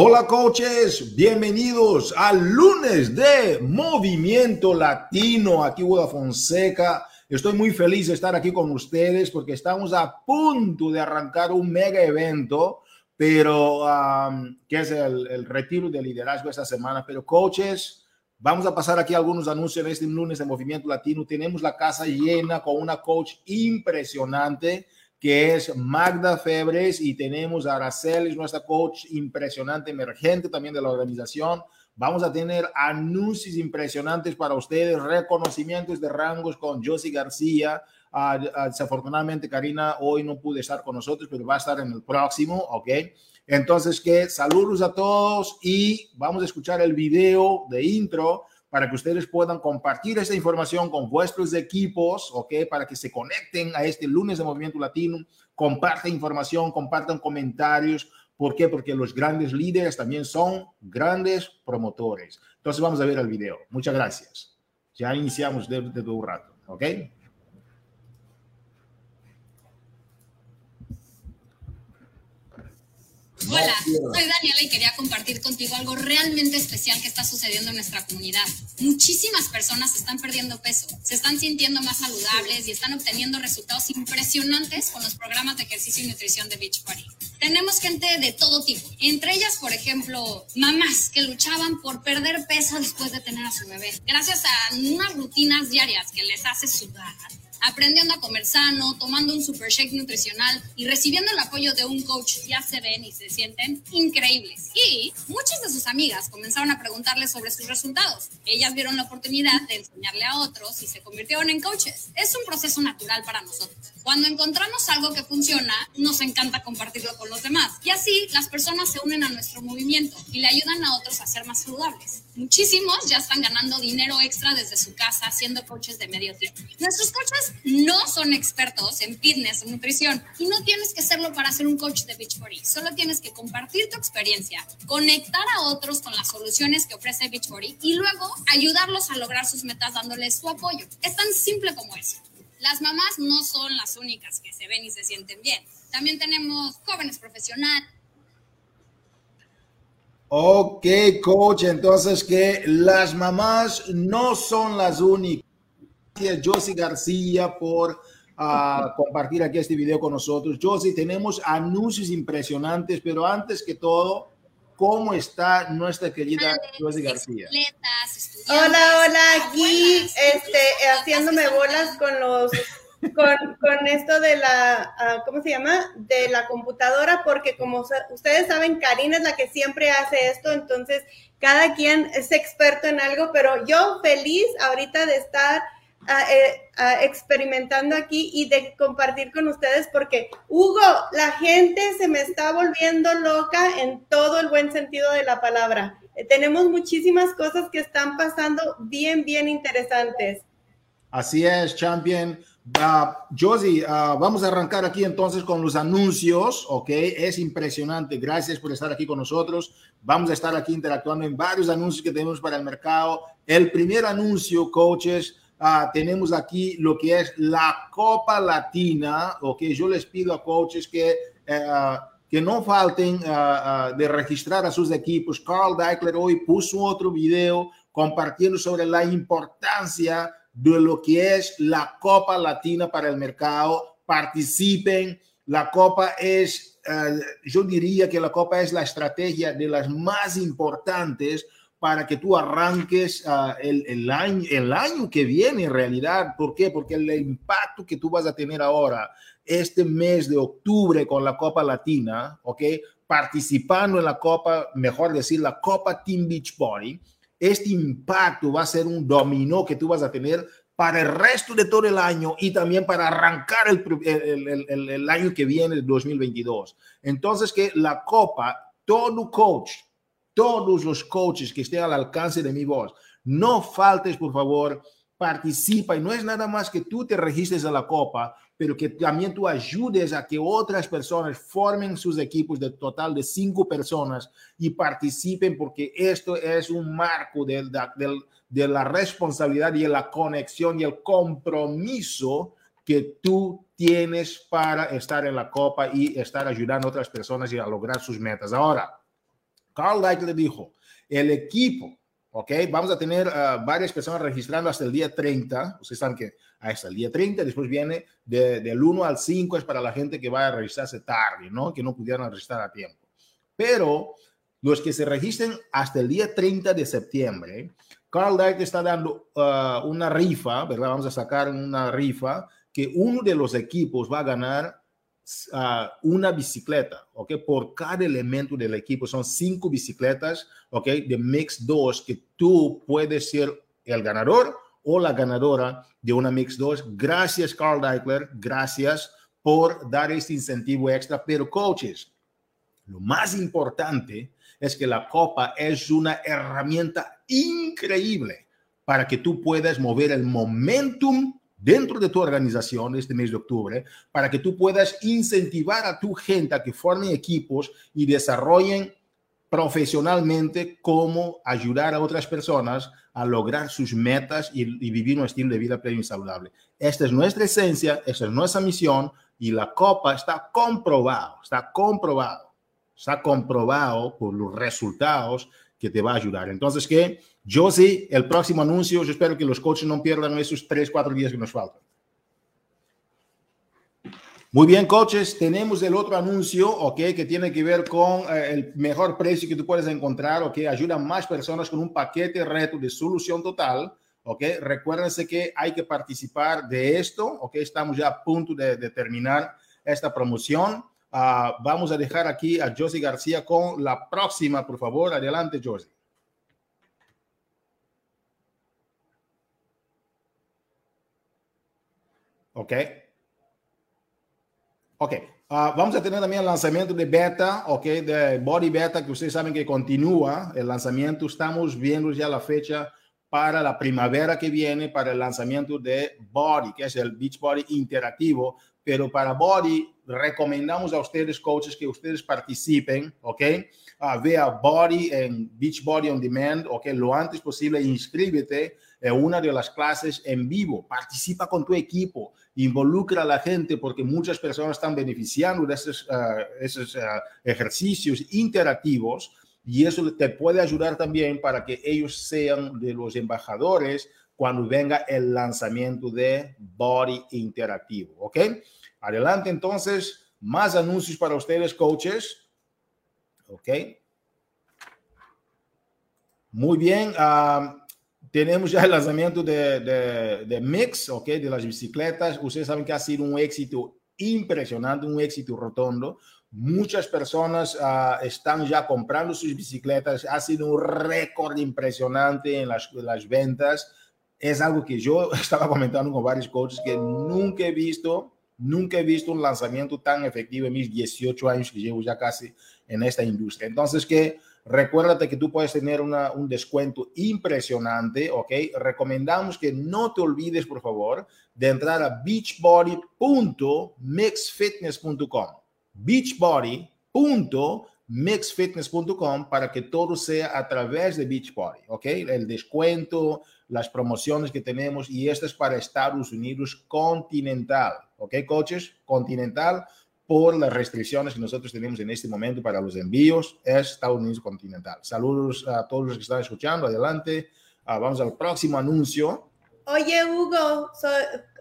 Hola coaches, bienvenidos al lunes de Movimiento Latino. Aquí Hugo Fonseca. Estoy muy feliz de estar aquí con ustedes porque estamos a punto de arrancar un mega evento, pero que es el, el, retiro de liderazgo esta semana. Pero coaches, vamos a pasar aquí algunos anuncios en este lunes de Movimiento Latino. Tenemos la casa llena con una coach impresionante que es Magda Febres y tenemos a Araceli, nuestra coach impresionante, emergente también de la organización. Vamos a tener anuncios impresionantes para ustedes, reconocimientos de rangos con Josie García. Uh, desafortunadamente, Karina hoy no pude estar con nosotros, pero va a estar en el próximo, ¿ok? Entonces, que saludos a todos y vamos a escuchar el video de intro para que ustedes puedan compartir esta información con vuestros equipos, ¿ok? Para que se conecten a este lunes de Movimiento Latino, compartan información, compartan comentarios. ¿Por qué? Porque los grandes líderes también son grandes promotores. Entonces vamos a ver el video. Muchas gracias. Ya iniciamos desde de un rato, ¿ok? Hola, soy Daniela y quería compartir contigo algo realmente especial que está sucediendo en nuestra comunidad. Muchísimas personas están perdiendo peso, se están sintiendo más saludables y están obteniendo resultados impresionantes con los programas de ejercicio y nutrición de Beachbody. Tenemos gente de todo tipo, entre ellas, por ejemplo, mamás que luchaban por perder peso después de tener a su bebé, gracias a unas rutinas diarias que les hace sudar aprendiendo a comer sano, tomando un super shake nutricional y recibiendo el apoyo de un coach, ya se ven y se sienten increíbles. Y muchas de sus amigas comenzaron a preguntarle sobre sus resultados. Ellas vieron la oportunidad de enseñarle a otros y se convirtieron en coaches. Es un proceso natural para nosotros. Cuando encontramos algo que funciona, nos encanta compartirlo con los demás. Y así las personas se unen a nuestro movimiento y le ayudan a otros a ser más saludables. Muchísimos ya están ganando dinero extra desde su casa siendo coaches de medio tiempo. Nuestros coaches no son expertos en fitness o nutrición y no tienes que serlo para ser un coach de Beachbody. Solo tienes que compartir tu experiencia, conectar a otros con las soluciones que ofrece Beachbody y luego ayudarlos a lograr sus metas dándoles su apoyo. Es tan simple como eso. Las mamás no son las únicas que se ven y se sienten bien. También tenemos jóvenes profesionales. Ok, coach, entonces que las mamás no son las únicas. Gracias, Josie García, por uh, compartir aquí este video con nosotros. Josie, tenemos anuncios impresionantes, pero antes que todo, ¿Cómo está nuestra querida Josie García? Hola, hola, aquí este, haciéndome bolas con los con, esto de la, uh, ¿cómo se llama? De la computadora, porque como ustedes saben, Karina es la que siempre hace esto, entonces cada quien es experto en algo, pero yo feliz ahorita de estar eh, experimentando aquí y de compartir con ustedes porque, Hugo, la gente se me está volviendo loca en todo el buen sentido de la palabra. Eh, tenemos muchísimas cosas que están pasando bien, bien interesantes. Así es, champion. Uh, Josie, uh, vamos a arrancar aquí entonces con los anuncios, ¿ok? Es impresionante. Gracias por estar aquí con nosotros. Vamos a estar aquí interactuando en varios anuncios que tenemos para el mercado. El primer anuncio, coaches, Ah, tenemos aquí lo que es la Copa Latina, ok, yo les pido a coaches que, eh, que no falten de registrar a sus equipos. Carl Deichler hoy puso otro video compartiendo sobre la importancia de lo que es la Copa Latina para el mercado. Participen. La Copa es, uh, yo diría que la Copa es la estrategia de las más importantes para que tú arranques uh, el, el, año, el año que viene en realidad. ¿Por qué? Porque el impacto que tú vas a tener ahora, este mes de octubre con la Copa Latina, ¿ok? Participando en la Copa, mejor decir, la Copa Team Beach Body, este impacto va a ser un dominó que tú vas a tener para el resto de todo el año y también para arrancar el, el, el, el año que viene, 2022. Entonces, que la Copa, todo coach, todos los coaches que estén al alcance de mi voz. No faltes, por favor, participa y no es nada más que tú te registres a la copa, pero que también tú ayudes a que otras personas formen sus equipos de total de cinco personas y participen porque esto es un marco de, de, de la responsabilidad y la conexión y el compromiso que tú tienes para estar en la copa y estar ayudando a otras personas y a lograr sus metas. Ahora, Carl le dijo, el equipo, ¿ok? Vamos a tener uh, varias personas registrando hasta el día 30. Ustedes saben que hasta el día 30, después viene de, del 1 al 5 es para la gente que va a registrarse tarde, ¿no? Que no pudieron registrar a tiempo. Pero los que se registren hasta el día 30 de septiembre, Carl Dyke está dando uh, una rifa, ¿verdad? Vamos a sacar una rifa que uno de los equipos va a ganar uh, una bicicleta, ¿ok? Por cada elemento del equipo. Son cinco bicicletas, ¿ok? De Mix 2 que tú puedes ser el ganador o la ganadora de una Mix 2. Gracias, Carl Deichler. Gracias por dar este incentivo extra. Pero, coaches, lo más importante es que la copa es una herramienta increíble para que tú puedas mover el momentum dentro de tu organización este mes de octubre, para que tú puedas incentivar a tu gente a que formen equipos y desarrollen profesionalmente cómo ayudar a otras personas a lograr sus metas y, vivir un estilo de vida pleno y saludable. Esta es nuestra esencia, esta es nuestra misión y la copa está comprobado, está comprobado, está comprobado por los resultados que te va a ayudar. Entonces, ¿qué? Yo sí, el próximo anuncio, yo espero que los coaches no pierdan esos tres, cuatro días que nos faltan. Muy bien, coaches, tenemos el otro anuncio, ok, que tiene que ver con eh, el mejor precio que tú puedes encontrar, ok, ayuda a más personas con un paquete reto de solución total, ok. Recuérdense que hay que participar de esto, ok, estamos ya a punto de, terminar esta promoción. Uh, vamos a dejar aquí a Josie García con la próxima, por favor. Adelante, Josie. Ok. Ok, uh, vamos a tener también el lanzamiento de beta, ok, de Body Beta, que ustedes saben que continúa el lanzamiento. Estamos viendo ya la fecha para la primavera que viene para el lanzamiento de Body, que es el Beach Body interactivo. Pero para Body, recomendamos a ustedes, coaches, que ustedes participen, ok. Uh, vea Body en Beach Body on Demand, ok, lo antes posible, inscríbete en una de las clases en vivo, participa con tu equipo, involucra a la gente porque muchas personas están beneficiando de esos, esos uh, ejercicios interactivos y eso te puede ayudar también para que ellos sean de los embajadores cuando venga el lanzamiento de Body Interactivo, ¿ok? Adelante entonces, más anuncios para ustedes, coaches. ¿Ok? Muy bien. Uh, tenemos ya el lanzamiento de, de, Mix, ¿ok? De las bicicletas. Ustedes saben que ha sido un éxito impresionante, un éxito rotundo. Muchas personas uh, están ya comprando sus bicicletas. Ha sido un récord impresionante en las, las ventas. Es algo que yo estaba comentando con varios coaches que nunca he visto, nunca he visto un lanzamiento tan efectivo en mis 18 años que llevo ya casi en esta industria. Entonces, que Recuérdate que tú puedes tener una, un descuento impresionante, ¿ok? Recomendamos que no te olvides, por favor, de entrar a beachbody.mixfitness.com. Beachbody.mixfitness.com para que todo sea a través de Beachbody, ¿ok? El descuento, las promociones que tenemos y esto es para Estados Unidos continental, ¿ok, coaches? Continental por las restricciones que nosotros tenemos en este momento para los envíos es Estados Unidos continental. Saludos a todos los que están escuchando. Adelante. Uh, vamos al próximo anuncio. Oye, Hugo, so,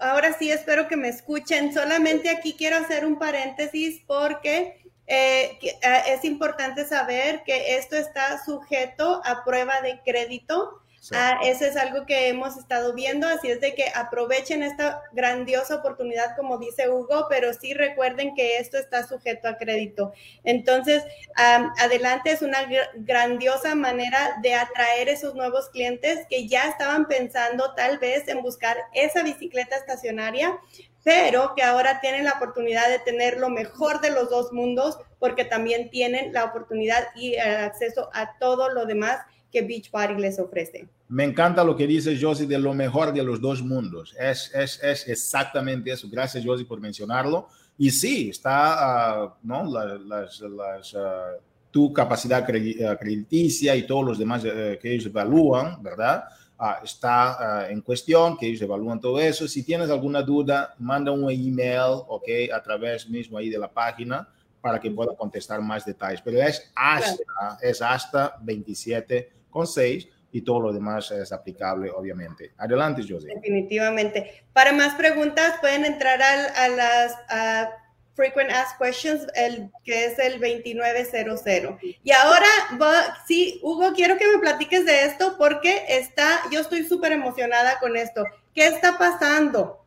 ahora sí espero que me escuchen. Solamente aquí quiero hacer un paréntesis porque eh, eh, es importante saber que esto está sujeto a prueba de crédito Ah, eso es algo que hemos estado viendo, así es de que aprovechen esta grandiosa oportunidad, como dice Hugo, pero sí recuerden que esto está sujeto a crédito. Entonces, adelante es una grandiosa manera de atraer esos nuevos clientes que ya estaban pensando tal vez en buscar esa bicicleta estacionaria, pero que ahora tienen la oportunidad de tener lo mejor de los dos mundos porque también tienen la oportunidad y el acceso a todo lo demás que Beachbody les ofrece. Me encanta lo que dice Josie de lo mejor de los dos mundos. Es, es, es exactamente eso. Gracias, Josie, por mencionarlo. Y sí, está, uh, ¿no? Las, las, uh, tu capacidad crediticia y todos los demás uh, que ellos evalúan, ¿verdad? está en cuestión, que ellos evalúan todo eso. Si tienes alguna duda, manda un email, ¿ok? A través mismo ahí de la página para que pueda contestar más detalles. Pero es hasta, es hasta 27 con 6 y todo lo demás es aplicable, obviamente. Adelante, José. Definitivamente. Para más preguntas, pueden entrar a, las Frequent Ask Questions, el, que es el 2900. Y ahora, sí, Hugo, quiero que me platiques de esto porque está, yo estoy súper emocionada con esto. ¿Qué está pasando?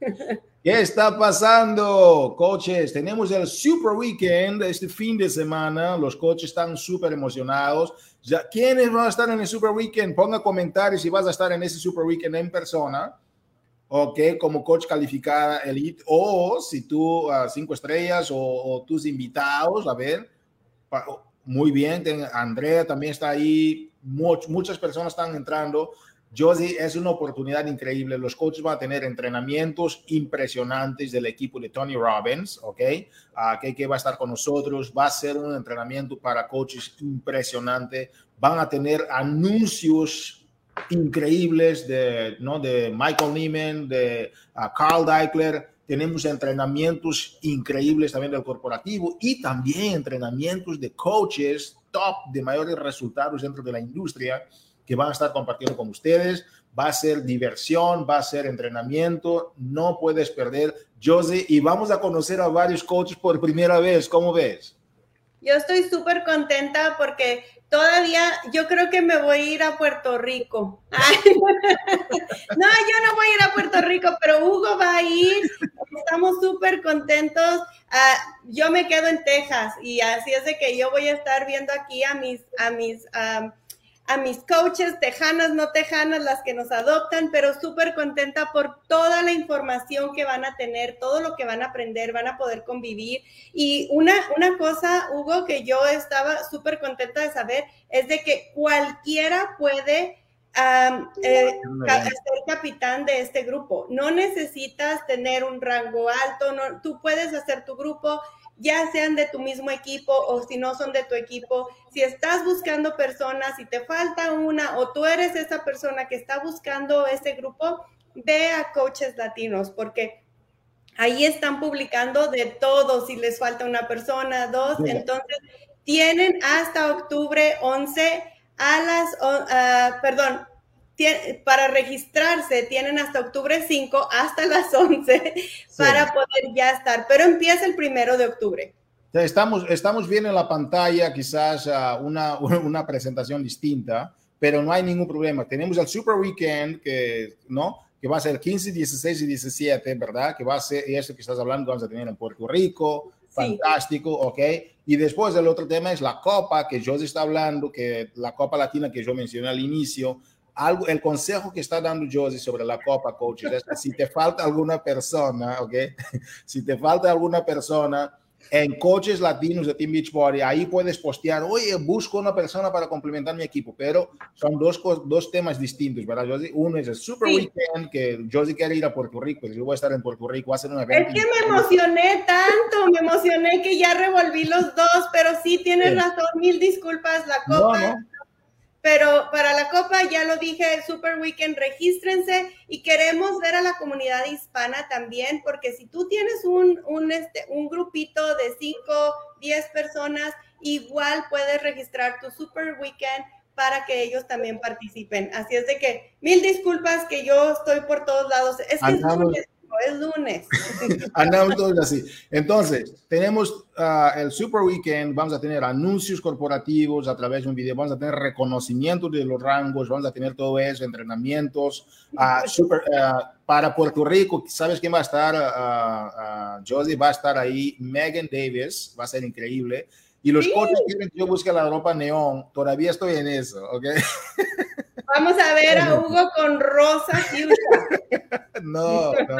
¿Qué está pasando, coaches? Tenemos el Super Weekend este fin de semana. Los coaches están súper emocionados. Ya, ¿Quiénes van a estar en el Super Weekend? Ponga comentarios si vas a estar en ese Super Weekend en persona. Ok, como coach calificada elite. O si tú, uh, cinco estrellas o, tus invitados, a ver. Muy bien, Andrea también está ahí. muchas personas están entrando. Josie, es una oportunidad increíble. Los coaches van a tener entrenamientos impresionantes del equipo de Tony Robbins, ¿ok? Uh, que, va a estar con nosotros. Va a ser un entrenamiento para coaches impresionante. Van a tener anuncios increíbles de, ¿no? de Michael Neiman, de uh, Carl Deichler. Tenemos entrenamientos increíbles también del corporativo y también entrenamientos de coaches top de mayores resultados dentro de la industria que van a estar compartiendo con ustedes. Va a ser diversión, va a ser entrenamiento, no puedes perder, Josie, y vamos a conocer a varios coaches por primera vez. ¿Cómo ves? Yo estoy súper contenta porque todavía yo creo que me voy a ir a Puerto Rico. no, yo no voy a ir a Puerto Rico, pero Hugo va a ir. Estamos súper contentos. Ah, yo me quedo en Texas y así es de que yo voy a estar viendo aquí a mis, a mis a mis coaches, tejanas, no tejanas, las que nos adoptan, pero súper contenta por toda la información que van a tener, todo lo que van a aprender, van a poder convivir. Y una, una cosa, Hugo, que yo estaba súper contenta de saber, es de que cualquiera puede eh, ser capitán de este grupo. No necesitas tener un rango alto, no, tú puedes hacer tu grupo ya sean de tu mismo equipo o si no son de tu equipo, si estás buscando personas, si te falta una o tú eres esa persona que está buscando ese grupo, ve a coaches latinos porque ahí están publicando de todo, si les falta una persona, dos, entonces tienen hasta octubre 11 a las, uh, perdón, para registrarse tienen hasta octubre 5 hasta las 11 para poder ya estar, pero empieza el primero de octubre. Estamos, estamos viendo en la pantalla quizás ah, una, una presentación distinta, pero no hay ningún problema. Tenemos el Super Weekend que, ¿no? que va a ser 15, 16 y 17, ¿verdad? Que va a ser, y eso que estás hablando, vamos a tener en Puerto Rico, fantástico, ¿ok? Y después el otro tema es la Copa, que José está hablando, que la Copa Latina que yo mencioné al inicio, algo, el consejo que está dando Josie sobre la Copa Coaches es que si te falta alguna persona, ¿ok? Si te falta alguna persona en coaches latinos de Team Beachbody, ahí puedes postear, oye, busco una persona para complementar mi equipo, pero son dos, dos temas distintos, ¿verdad, Josie? Uno es el Super Weekend, que Josie quiere ir a Puerto Rico, yo voy a estar en Puerto Rico, a hacer un evento. Es que me emocioné tanto, me emocioné que ya revolví los dos, pero sí tienes razón, mil disculpas, la Copa. Pero para la Copa, ya lo dije, Super Weekend, regístrense y queremos ver a la comunidad hispana también, porque si tú tienes un, un, este, un grupito de 5, 10 personas, igual puedes registrar tu Super Weekend para que ellos también participen. Así es de que mil disculpas que yo estoy por todos lados. Es que es es lunes. Andamos así. Entonces, tenemos ah, el Super Weekend, vamos a tener anuncios corporativos a través de un video, vamos a tener reconocimiento de los rangos, vamos a tener todo eso, entrenamientos. Uh, super, ah, para Puerto Rico, ¿sabes quién va a estar? Josie va a estar ahí, Megan Davis, va a ser increíble. Y los coches quieren que yo busque la ropa neón, todavía estoy en eso, ¿ok? Vamos a ver a Hugo con rosa No, no.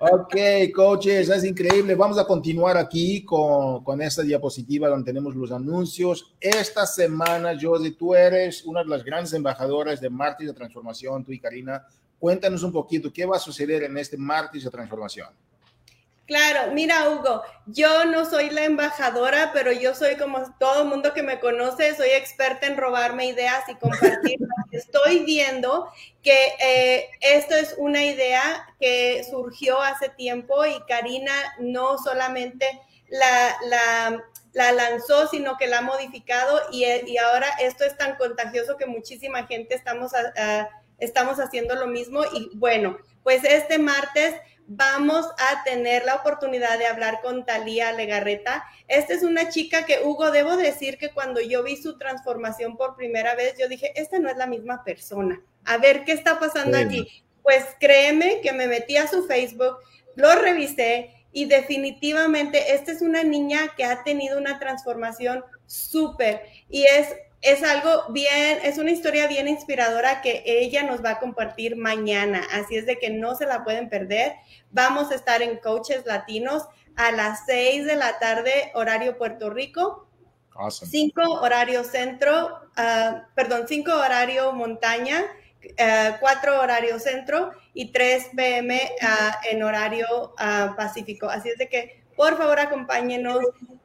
Ok, coaches, es increíble. Vamos a continuar aquí con, con, esta diapositiva donde tenemos los anuncios. Esta semana, Josie, tú eres una de las grandes embajadoras de Martes de Transformación, tú y Karina. Cuéntanos un poquito, ¿qué va a suceder en este Martes de Transformación? Claro, mira Hugo, yo no soy la embajadora, pero yo soy como todo el mundo que me conoce, soy experta en robarme ideas y compartirlas. Estoy viendo que eh, esto es una idea que surgió hace tiempo y Karina no solamente la, la, la lanzó, sino que la ha modificado y, y, ahora esto es tan contagioso que muchísima gente estamos, estamos haciendo lo mismo y bueno, pues este martes vamos a tener la oportunidad de hablar con Talía Legarreta. Esta es una chica que, Hugo, debo decir que cuando yo vi su transformación por primera vez, yo dije, esta no es la misma persona. A ver, ¿qué está pasando aquí? Pues créeme que me metí a su Facebook, lo revisé y definitivamente esta es una niña que ha tenido una transformación súper y es es algo bien, es una historia bien inspiradora que ella nos va a compartir mañana. Así es de que no se la pueden perder. Vamos a estar en Coaches Latinos a las 6 de la tarde, horario Puerto Rico. 5 horario centro, uh, perdón, 5 horario montaña, 4 uh, horario centro y 3 pm uh, en horario pacífico. Así es de que por favor acompáñenos,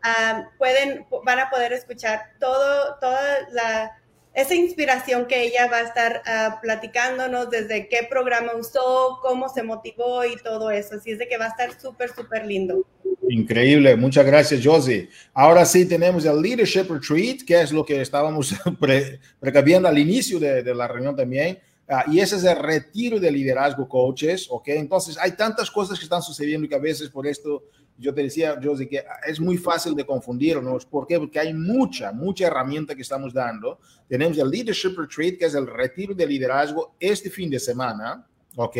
ah, pueden, van a poder escuchar todo, toda la, esa inspiración que ella va a estar uh, platicándonos desde qué programa usó, cómo se motivó y todo eso. Así es de que va a estar súper, súper lindo. Increíble, muchas gracias, Josie. Ahora sí tenemos el Leadership Retreat, que es lo que estábamos pre precaviendo al inicio de, la reunión también. Uh, y ese es el retiro de liderazgo coaches, ¿ok? Entonces hay tantas cosas que están sucediendo que a veces por esto yo te decía, Josie, que es muy fácil de confundirnos. ¿Por qué? Porque hay mucha, mucha herramienta que estamos dando. Tenemos el Leadership Retreat, que es el retiro de liderazgo este fin de semana, ¿ok?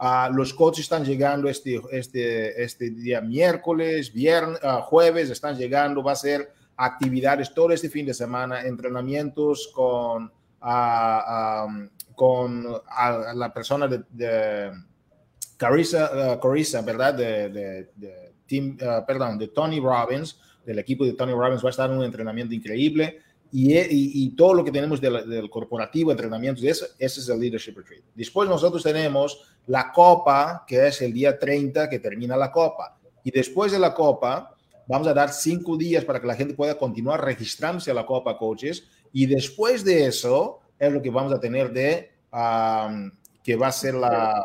Uh, los coaches están llegando este, este, este día miércoles, viernes, uh, jueves, están llegando, va a ser actividades todo este fin de semana, entrenamientos con, uh, um, con la persona de, de Carissa, Carissa, ¿verdad? de, de team, uh, perdón, de Tony Robbins, del equipo de Tony Robbins, va a estar en un entrenamiento increíble. Y, y, y todo lo que tenemos del, del corporativo, entrenamientos, ese, ese es el Leadership Retreat. Después nosotros tenemos la Copa, que es el día 30 que termina la Copa. Y después de la Copa, vamos a dar cinco días para que la gente pueda continuar registrándose a la Copa Coaches. Y después de eso, es lo que vamos a tener de, um, que va a ser la,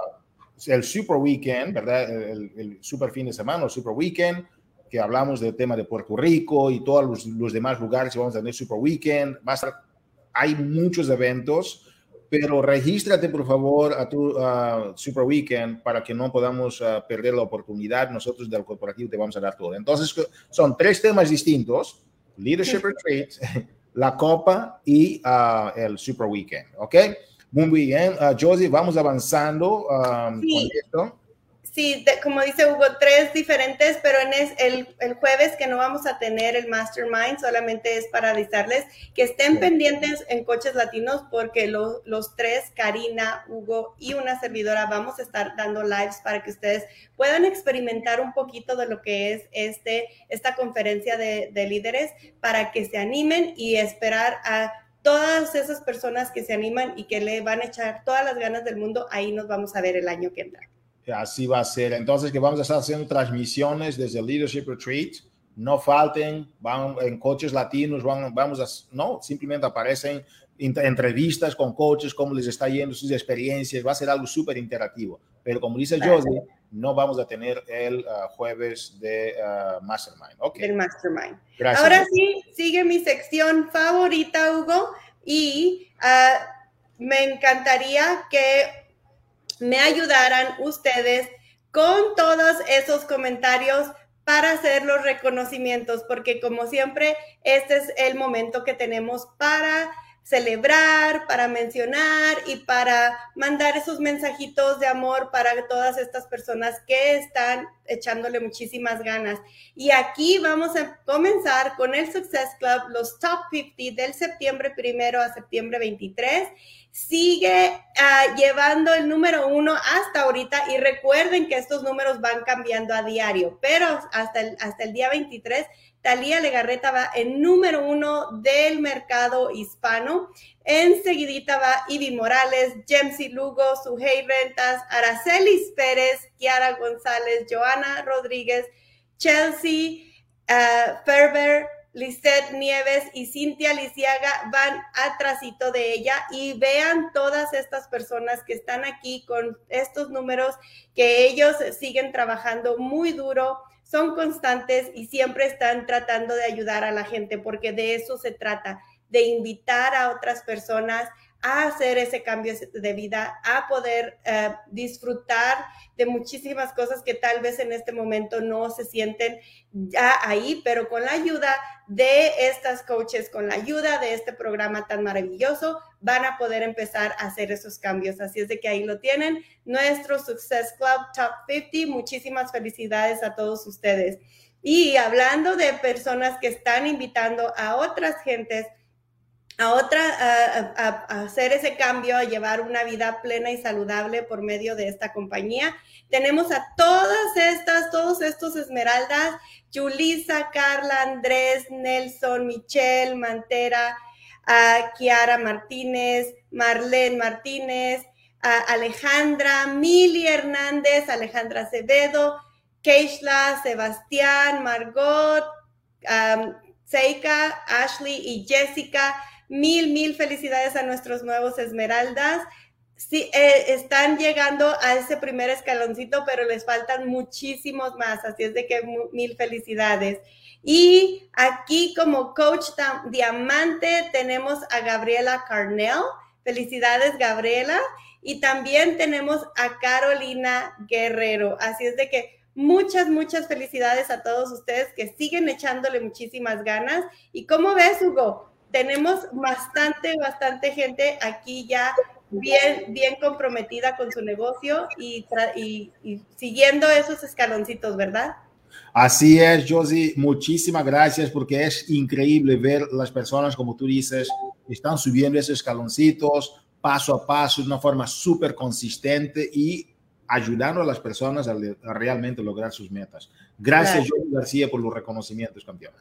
el Super Weekend, ¿verdad? El, el, Super fin de semana, el Super Weekend, que hablamos del tema de Puerto Rico y todos los, los demás lugares que vamos a tener Super Weekend. Va a estar, hay muchos eventos, pero regístrate por favor a tu uh, Super Weekend para que no podamos uh, perder la oportunidad. Nosotros del corporativo te vamos a dar todo. Entonces, son tres temas distintos, Leadership Retreat, la Copa y uh, el Super Weekend, ¿ok? Muy bien, uh, Josie, vamos avanzando um, sí. con esto. Sí, de, como dice Hugo, tres diferentes, pero en es, el, el, jueves que no vamos a tener el Mastermind, solamente es para avisarles que estén sí. pendientes en Coches Latinos porque lo, los tres, Karina, Hugo y una servidora, vamos a estar dando lives para que ustedes puedan experimentar un poquito de lo que es este, esta conferencia de, de líderes para que se animen y esperar a todas esas personas que se animan y que le van a echar todas las ganas del mundo, ahí nos vamos a ver el año que entra. Así va a ser. Entonces, que vamos a estar haciendo transmisiones desde el Leadership Retreat. No falten, van en coches latinos, van, vamos a, no, simplemente aparecen entrevistas con coaches, cómo les está yendo sus experiencias, va a ser algo súper interactivo. Pero como dice Josie, no vamos a tener el uh, jueves de uh, Mastermind. Okay. El Mastermind. Gracias. Ahora sí, sigue mi sección favorita, Hugo, y uh, me encantaría que me ayudaran ustedes con todos esos comentarios para hacer los reconocimientos, porque como siempre, este es el momento que tenemos para celebrar, para mencionar y para mandar esos mensajitos de amor para todas estas personas que están echándole muchísimas ganas. Y aquí vamos a comenzar con el Success Club, los Top 50 del septiembre primero a septiembre 23. Sigue uh, llevando el número uno hasta ahorita y recuerden que estos números van cambiando a diario, pero hasta el, hasta el día 23 Talía Legarreta va en número uno del mercado hispano. Enseguidita va Ivy Morales, Jemsy Lugo, Sujei Rentas, Aracelis Pérez, Kiara González, Joana Rodríguez, Chelsea uh, Ferber, Lisette Nieves y Cintia Lisiaga van atrásito de ella y vean todas estas personas que están aquí con estos números que ellos siguen trabajando muy duro son constantes y siempre están tratando de ayudar a la gente, porque de eso se trata, de invitar a otras personas a hacer ese cambio de vida, a poder eh, disfrutar de muchísimas cosas que tal vez en este momento no se sienten ya ahí, pero con la ayuda de estas coaches, con la ayuda de este programa tan maravilloso, van a poder empezar a hacer esos cambios. Así es de que ahí lo tienen, nuestro Success Club Top 50. Muchísimas felicidades a todos ustedes. Y hablando de personas que están invitando a otras gentes, a otra, a, hacer ese cambio, a llevar una vida plena y saludable por medio de esta compañía. Tenemos a todas estas, todos estos esmeraldas, Julisa, Carla, Andrés, Nelson, Michelle, Mantera, Kiara Martínez, Marlene Martínez, a Alejandra, Mili Hernández, Alejandra Acevedo, Keishla, Sebastián, Margot, Seika, Ashley y Jessica. Mil, mil felicidades a nuestros nuevos Esmeraldas. Sí, eh, están llegando a ese primer escaloncito, pero les faltan muchísimos más, así es de que mil felicidades. Y aquí como coach diamante tenemos a Gabriela Carnell. Felicidades, Gabriela. Y también tenemos a Carolina Guerrero. Así es de que muchas, muchas felicidades a todos ustedes que siguen echándole muchísimas ganas. ¿Y cómo ves, Hugo? Tenemos bastante, bastante gente aquí ya bien, bien comprometida con su negocio y, siguiendo esos escaloncitos, ¿verdad? Así es, Josie. Muchísimas gracias porque es increíble ver las personas, como tú dices, están subiendo esos escaloncitos paso a paso de una forma súper consistente y ayudando a las personas a, realmente lograr sus metas. Gracias, Josie García, por los reconocimientos, campeona.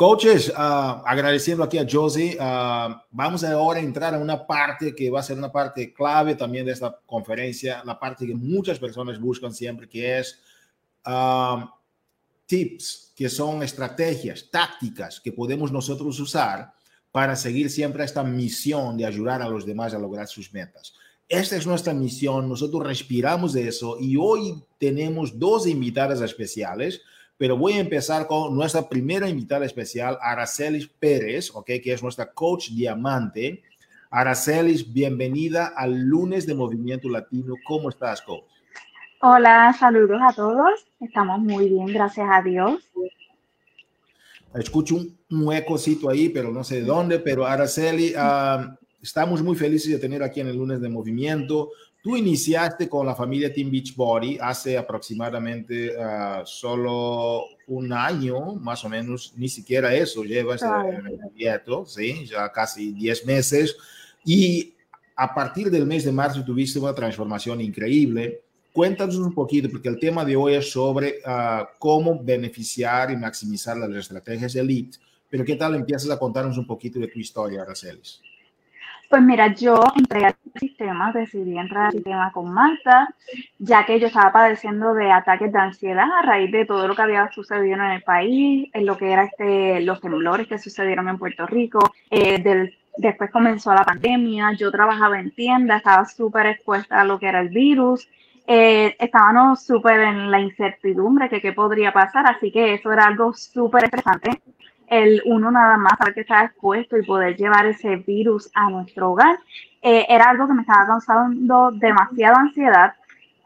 Coaches, ah, agradeciendo aquí a Josie, uh, vamos ahora a entrar a una parte que va a ser una parte clave también de esta conferencia, la parte que muchas personas buscan siempre, que es ah, tips, que son estrategias, tácticas que podemos nosotros usar para seguir siempre esta misión de ayudar a los demás a lograr sus metas. Esta es nuestra misión, nosotros respiramos de eso y hoy tenemos dos invitadas especiales pero voy a empezar con nuestra primera invitada especial, Aracelis Pérez, okay, que es nuestra coach diamante. Aracelis, bienvenida al lunes de Movimiento Latino. ¿Cómo estás, coach? Hola, saludos a todos. Estamos muy bien, gracias a Dios. Escucho un, un ecocito ahí, pero no sé de dónde, pero Araceli, uh, estamos muy felices de tener aquí en el lunes de Movimiento. Tú iniciaste con la familia Team Beachbody hace aproximadamente uh, solo un año, más o menos, ni siquiera eso, llevas uh, ¿sí? ya casi 10 meses. Y a partir del mes de marzo tuviste una transformación increíble. Cuéntanos un poquito, porque el tema de hoy es sobre uh, cómo beneficiar y maximizar las estrategias de Elite. Pero ¿qué tal empiezas a contarnos un poquito de tu historia, Aracelis? Pues mira, yo entré al sistema, decidí entrar al sistema con Marta, ya que yo estaba padeciendo de ataques de ansiedad a raíz de todo lo que había sucedido en el país, en lo que era este, los temblores que sucedieron en Puerto Rico. Eh, después comenzó la pandemia, yo trabajaba en tienda, estaba súper expuesta a lo que era el virus. Eh, estábamos súper en la incertidumbre que qué podría pasar, así que eso era algo súper estresante el uno nada más saber que estaba expuesto y poder llevar ese virus a nuestro hogar, eh, era algo que me estaba causando demasiada ansiedad.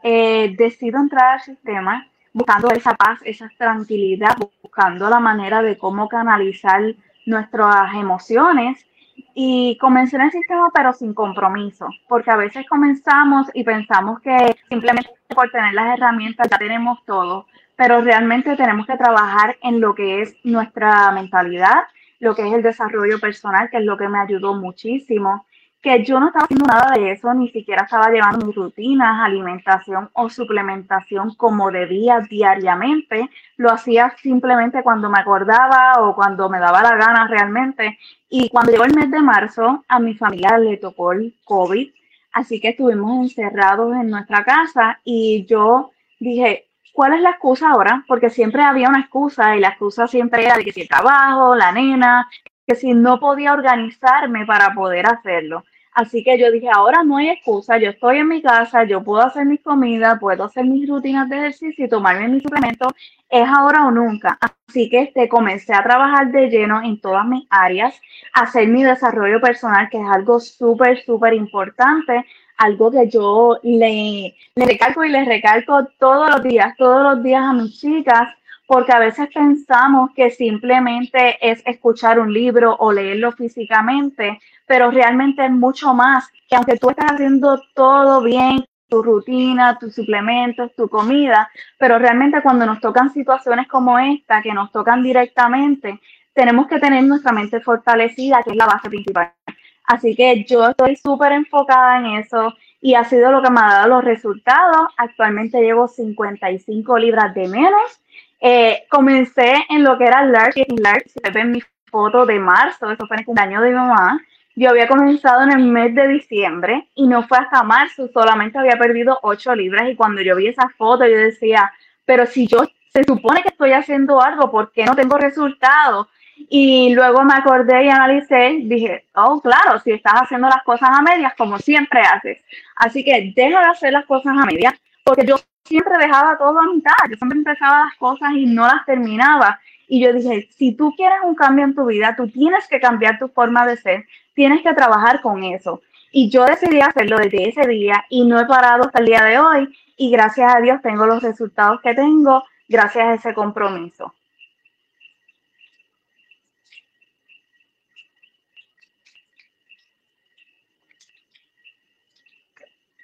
Eh, decido entrar al sistema buscando esa paz, esa tranquilidad, buscando la manera de cómo canalizar nuestras emociones y comencé en el sistema pero sin compromiso, porque a veces comenzamos y pensamos que simplemente por tener las herramientas ya tenemos todo, pero realmente tenemos que trabajar en lo que es nuestra mentalidad, lo que es el desarrollo personal, que es lo que me ayudó muchísimo, que yo no estaba haciendo nada de eso, ni siquiera estaba llevando mis rutinas, alimentación o suplementación como debía diariamente, lo hacía simplemente cuando me acordaba o cuando me daba la gana realmente. Y cuando llegó el mes de marzo, a mi familia le tocó el COVID, así que estuvimos encerrados en nuestra casa y yo dije, ¿cuál es la excusa ahora? Porque siempre había una excusa y la excusa siempre era de que si el trabajo, la nena, que si no podía organizarme para poder hacerlo. Así que yo dije, ahora no hay excusa, yo estoy en mi casa, yo puedo hacer mis comidas, puedo hacer mis rutinas de ejercicio y tomarme mis suplementos, es ahora o nunca. Así que este, comencé a trabajar de lleno en todas mis áreas, hacer mi desarrollo personal, que es algo súper, súper importante, algo que yo le, le recalco y le recalco todos los días, todos los días a mis chicas, porque a veces pensamos que simplemente es escuchar un libro o leerlo físicamente, pero realmente es mucho más, que aunque tú estás haciendo todo bien, tu rutina, tus suplementos, tu comida, pero realmente cuando nos tocan situaciones como esta, que nos tocan directamente, tenemos que tener nuestra mente fortalecida, que es la base principal. Así que yo estoy súper enfocada en eso y ha sido lo que me ha dado los resultados. Actualmente llevo 55 libras de menos eh, comencé en lo que era Large y Large, si ven mi foto de marzo, eso fue en el cumpleaños de mi mamá. Yo había comenzado en el mes de diciembre y no fue hasta marzo, solamente había perdido 8 libras y cuando yo vi esa foto yo decía, pero si yo se supone que estoy haciendo algo, ¿por qué no tengo resultados? Y luego me acordé y analicé, dije, oh, claro, si estás haciendo las cosas a medias, como siempre haces. Así que deja de hacer las cosas a medias, porque yo siempre dejaba todo a mitad, yo siempre empezaba las cosas y no las terminaba. Y yo dije, si tú quieres un cambio en tu vida, tú tienes que cambiar tu forma de ser, tienes que trabajar con eso. Y yo decidí hacerlo desde ese día y no he parado hasta el día de hoy. Y gracias a Dios tengo los resultados que tengo gracias a ese compromiso.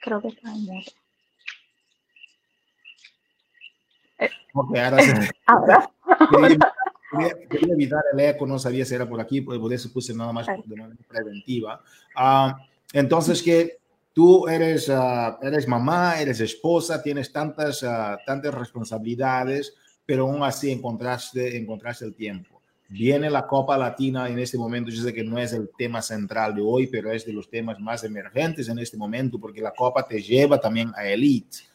Creo que está en Ok, ahora Quería, evitar el eco, no sabía si era por aquí, por eso puse nada más de manera preventiva. Ah, entonces, que tú eres, ah, eres mamá, eres esposa, tienes tantas, ah, tantas responsabilidades, pero aún así encontraste, encontraste el tiempo. Viene la Copa Latina en este momento, yo sé que no es el tema central de hoy, pero es de los temas más emergentes en este momento, porque la Copa te lleva también a Elite.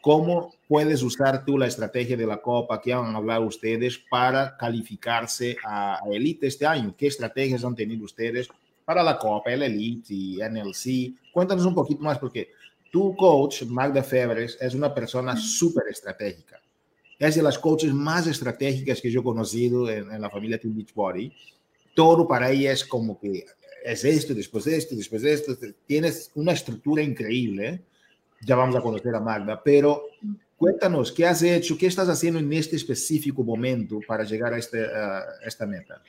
¿Cómo puedes usar tú la estrategia de la Copa que han hablado ustedes para calificarse a, Elite este año? ¿Qué estrategias han tenido ustedes para la Copa, el Elite y NLC? Cuéntanos un poquito más porque tu coach, Magda Febres, es una persona súper estratégica. Es de las coaches más estratégicas que yo he conocido en, en la familia Team Beachbody. Todo para ella es como que es esto, después de esto, después de esto. Tienes una estructura increíble ya vamos a conocer a Magda, pero cuéntanos, ¿qué has hecho? ¿Qué estás haciendo en este específico momento para llegar a, este, esta meta?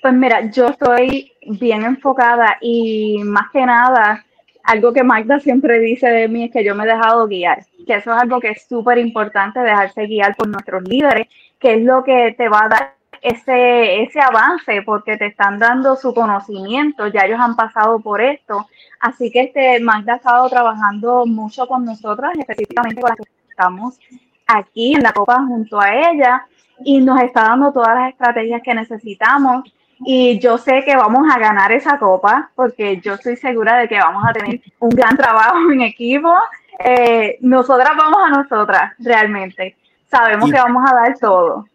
Pues mira, yo estoy bien enfocada y más que nada, algo que Magda siempre dice de mí es que yo me he dejado guiar, que eso es algo que es súper importante, dejarse guiar por nuestros líderes, que es lo que te va a dar ese, ese avance porque te están dando su conocimiento, ya ellos han pasado por esto. Así que este Magda ha estado trabajando mucho con nosotras, específicamente con las que estamos aquí en la copa junto a ella y nos está dando todas las estrategias que necesitamos. Y yo sé que vamos a ganar esa copa porque yo estoy segura de que vamos a tener un gran trabajo en equipo. Eh, nosotras vamos a nosotras, realmente. Sabemos que vamos a dar todo.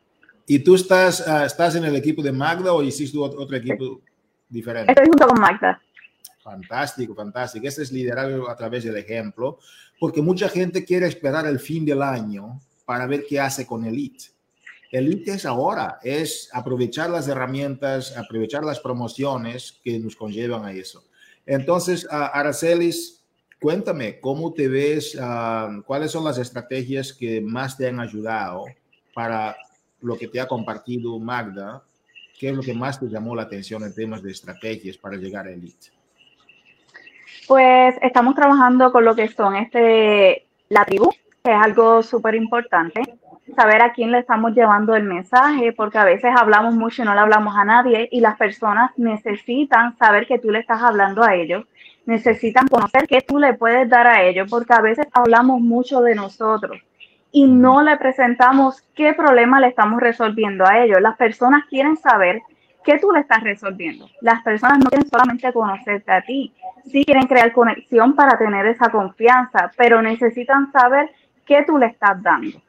¿Y tú estás, ah, estás en el equipo de Magda o hiciste otro equipo diferente? Estoy junto con Magda. Fantástico, fantástico. Ese es liderazgo a través del ejemplo, porque mucha gente quiere esperar el fin del año para ver qué hace con Elite. Elite es ahora, es aprovechar las herramientas, aprovechar las promociones que nos conllevan a eso. Entonces, uh, Aracelis, cuéntame, ¿cómo te ves? Ah, ¿Cuáles son las estrategias que más te han ayudado para lo que te ha compartido Magda, ¿qué es lo que más te llamó la atención en temas de estrategias para llegar a Elite? Pues estamos trabajando con lo que son este, la tribu, que es algo súper importante. Saber a quién le estamos llevando el mensaje, porque a veces hablamos mucho y no le hablamos a nadie, y las personas necesitan saber que tú le estás hablando a ellos, necesitan conocer qué tú le puedes dar a ellos, porque a veces hablamos mucho de nosotros y no le presentamos qué problema le estamos resolviendo a ellos. Las personas quieren saber qué tú le estás resolviendo. Las personas no quieren solamente conocerte a ti, sí quieren crear conexión para tener esa confianza, pero necesitan saber qué tú le estás dando.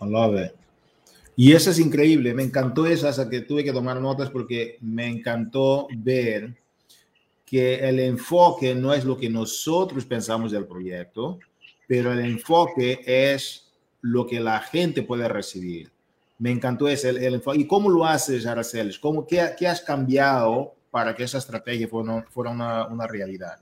I love it. Y eso es increíble, me encantó esa, que tuve que tomar notas porque me encantó ver que el enfoque no es lo que nosotros pensamos del proyecto, pero el enfoque es lo que la gente puede recibir. Me encantó ese el, enfoque. ¿Y cómo lo haces, Araceles? ¿Cómo, qué, qué, has cambiado para que esa estrategia fuera, fuera una, una, realidad?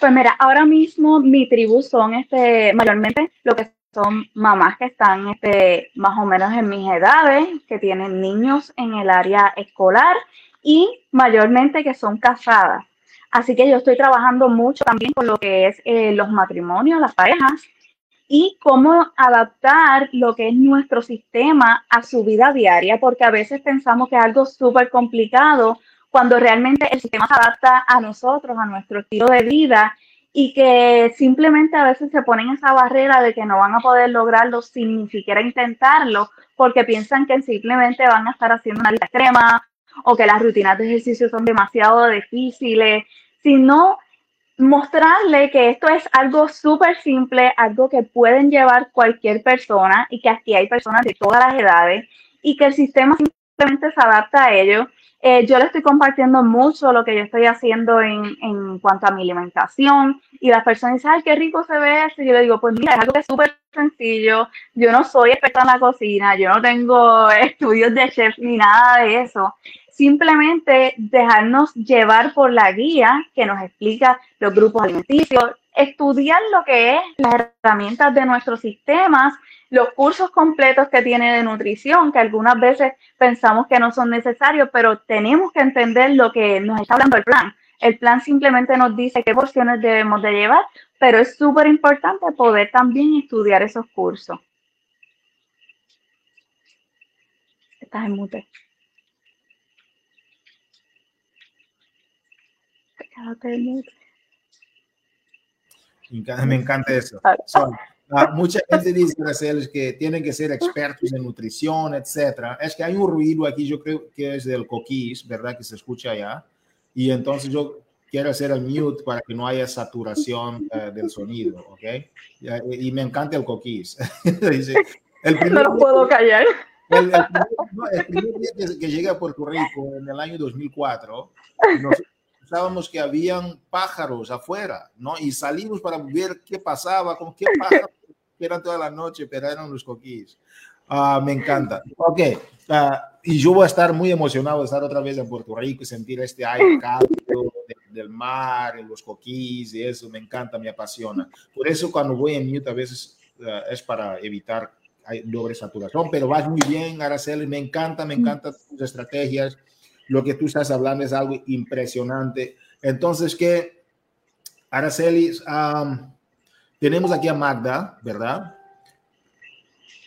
Pues mira, ahora mismo mi tribu son este, mayormente lo que son mamás que están este, más o menos en mis edades, que tienen niños en el área escolar y mayormente que son casadas. Así que yo estoy trabajando mucho también con lo que es eh, los matrimonios, las parejas y cómo adaptar lo que es nuestro sistema a su vida diaria, porque a veces pensamos que es algo súper complicado cuando realmente el sistema se adapta a nosotros, a nuestro estilo de vida y que simplemente a veces se ponen esa barrera de que no van a poder lograrlo sin ni siquiera intentarlo, porque piensan que simplemente van a estar haciendo una vida extrema o que las rutinas de ejercicio son demasiado difíciles, sino mostrarle que esto es algo súper simple, algo que pueden llevar cualquier persona y que aquí hay personas de todas las edades y que el sistema simplemente se adapta a ello eh, yo le estoy compartiendo mucho lo que yo estoy haciendo en, en, cuanto a mi alimentación y las personas dicen, ay, qué rico se ve eso. Y yo le digo, pues mira, es algo que es súper sencillo. Yo no soy experta en la cocina, yo no tengo estudios de chef ni nada de eso. Simplemente dejarnos llevar por la guía que nos explica los grupos alimenticios, estudiar lo que es las herramientas de nuestros sistemas los cursos completos que tiene de nutrición, que algunas veces pensamos que no son necesarios, pero tenemos que entender lo que nos está hablando el plan. El plan simplemente nos dice qué porciones debemos de llevar, pero es súper importante poder también estudiar esos cursos. Estás en mute. Me encanta eso. Ah, mucha gente dice, que tienen que ser expertos en nutrición, etcétera. Es que hay un ruido aquí, yo creo que es del coquís, ¿verdad? Que se escucha allá. Y entonces yo quiero hacer el mute para que no haya saturación eh, del sonido, ¿ok? Y, me encanta el coquís. dice, el no lo puedo callar. El, primer, día que, que, llegué a Puerto Rico en el año 2004, nos, pensábamos que habían pájaros afuera, ¿no? Y salimos para ver qué pasaba, con qué pájaros eran toda la noche, pero eran los coquís. Ah, me encanta. Ok, ah, y yo voy a estar muy emocionado de estar otra vez en Puerto Rico y sentir este aire cálido del mar, los coquís y eso, me encanta, me apasiona. Por eso cuando voy en mute a veces ah, es para evitar doble saturación, pero vas muy bien, Araceli, me encanta, me encantan tus estrategias lo que tú estás hablando es algo impresionante. Entonces, que Araceli, tenemos aquí a Magda, ¿verdad?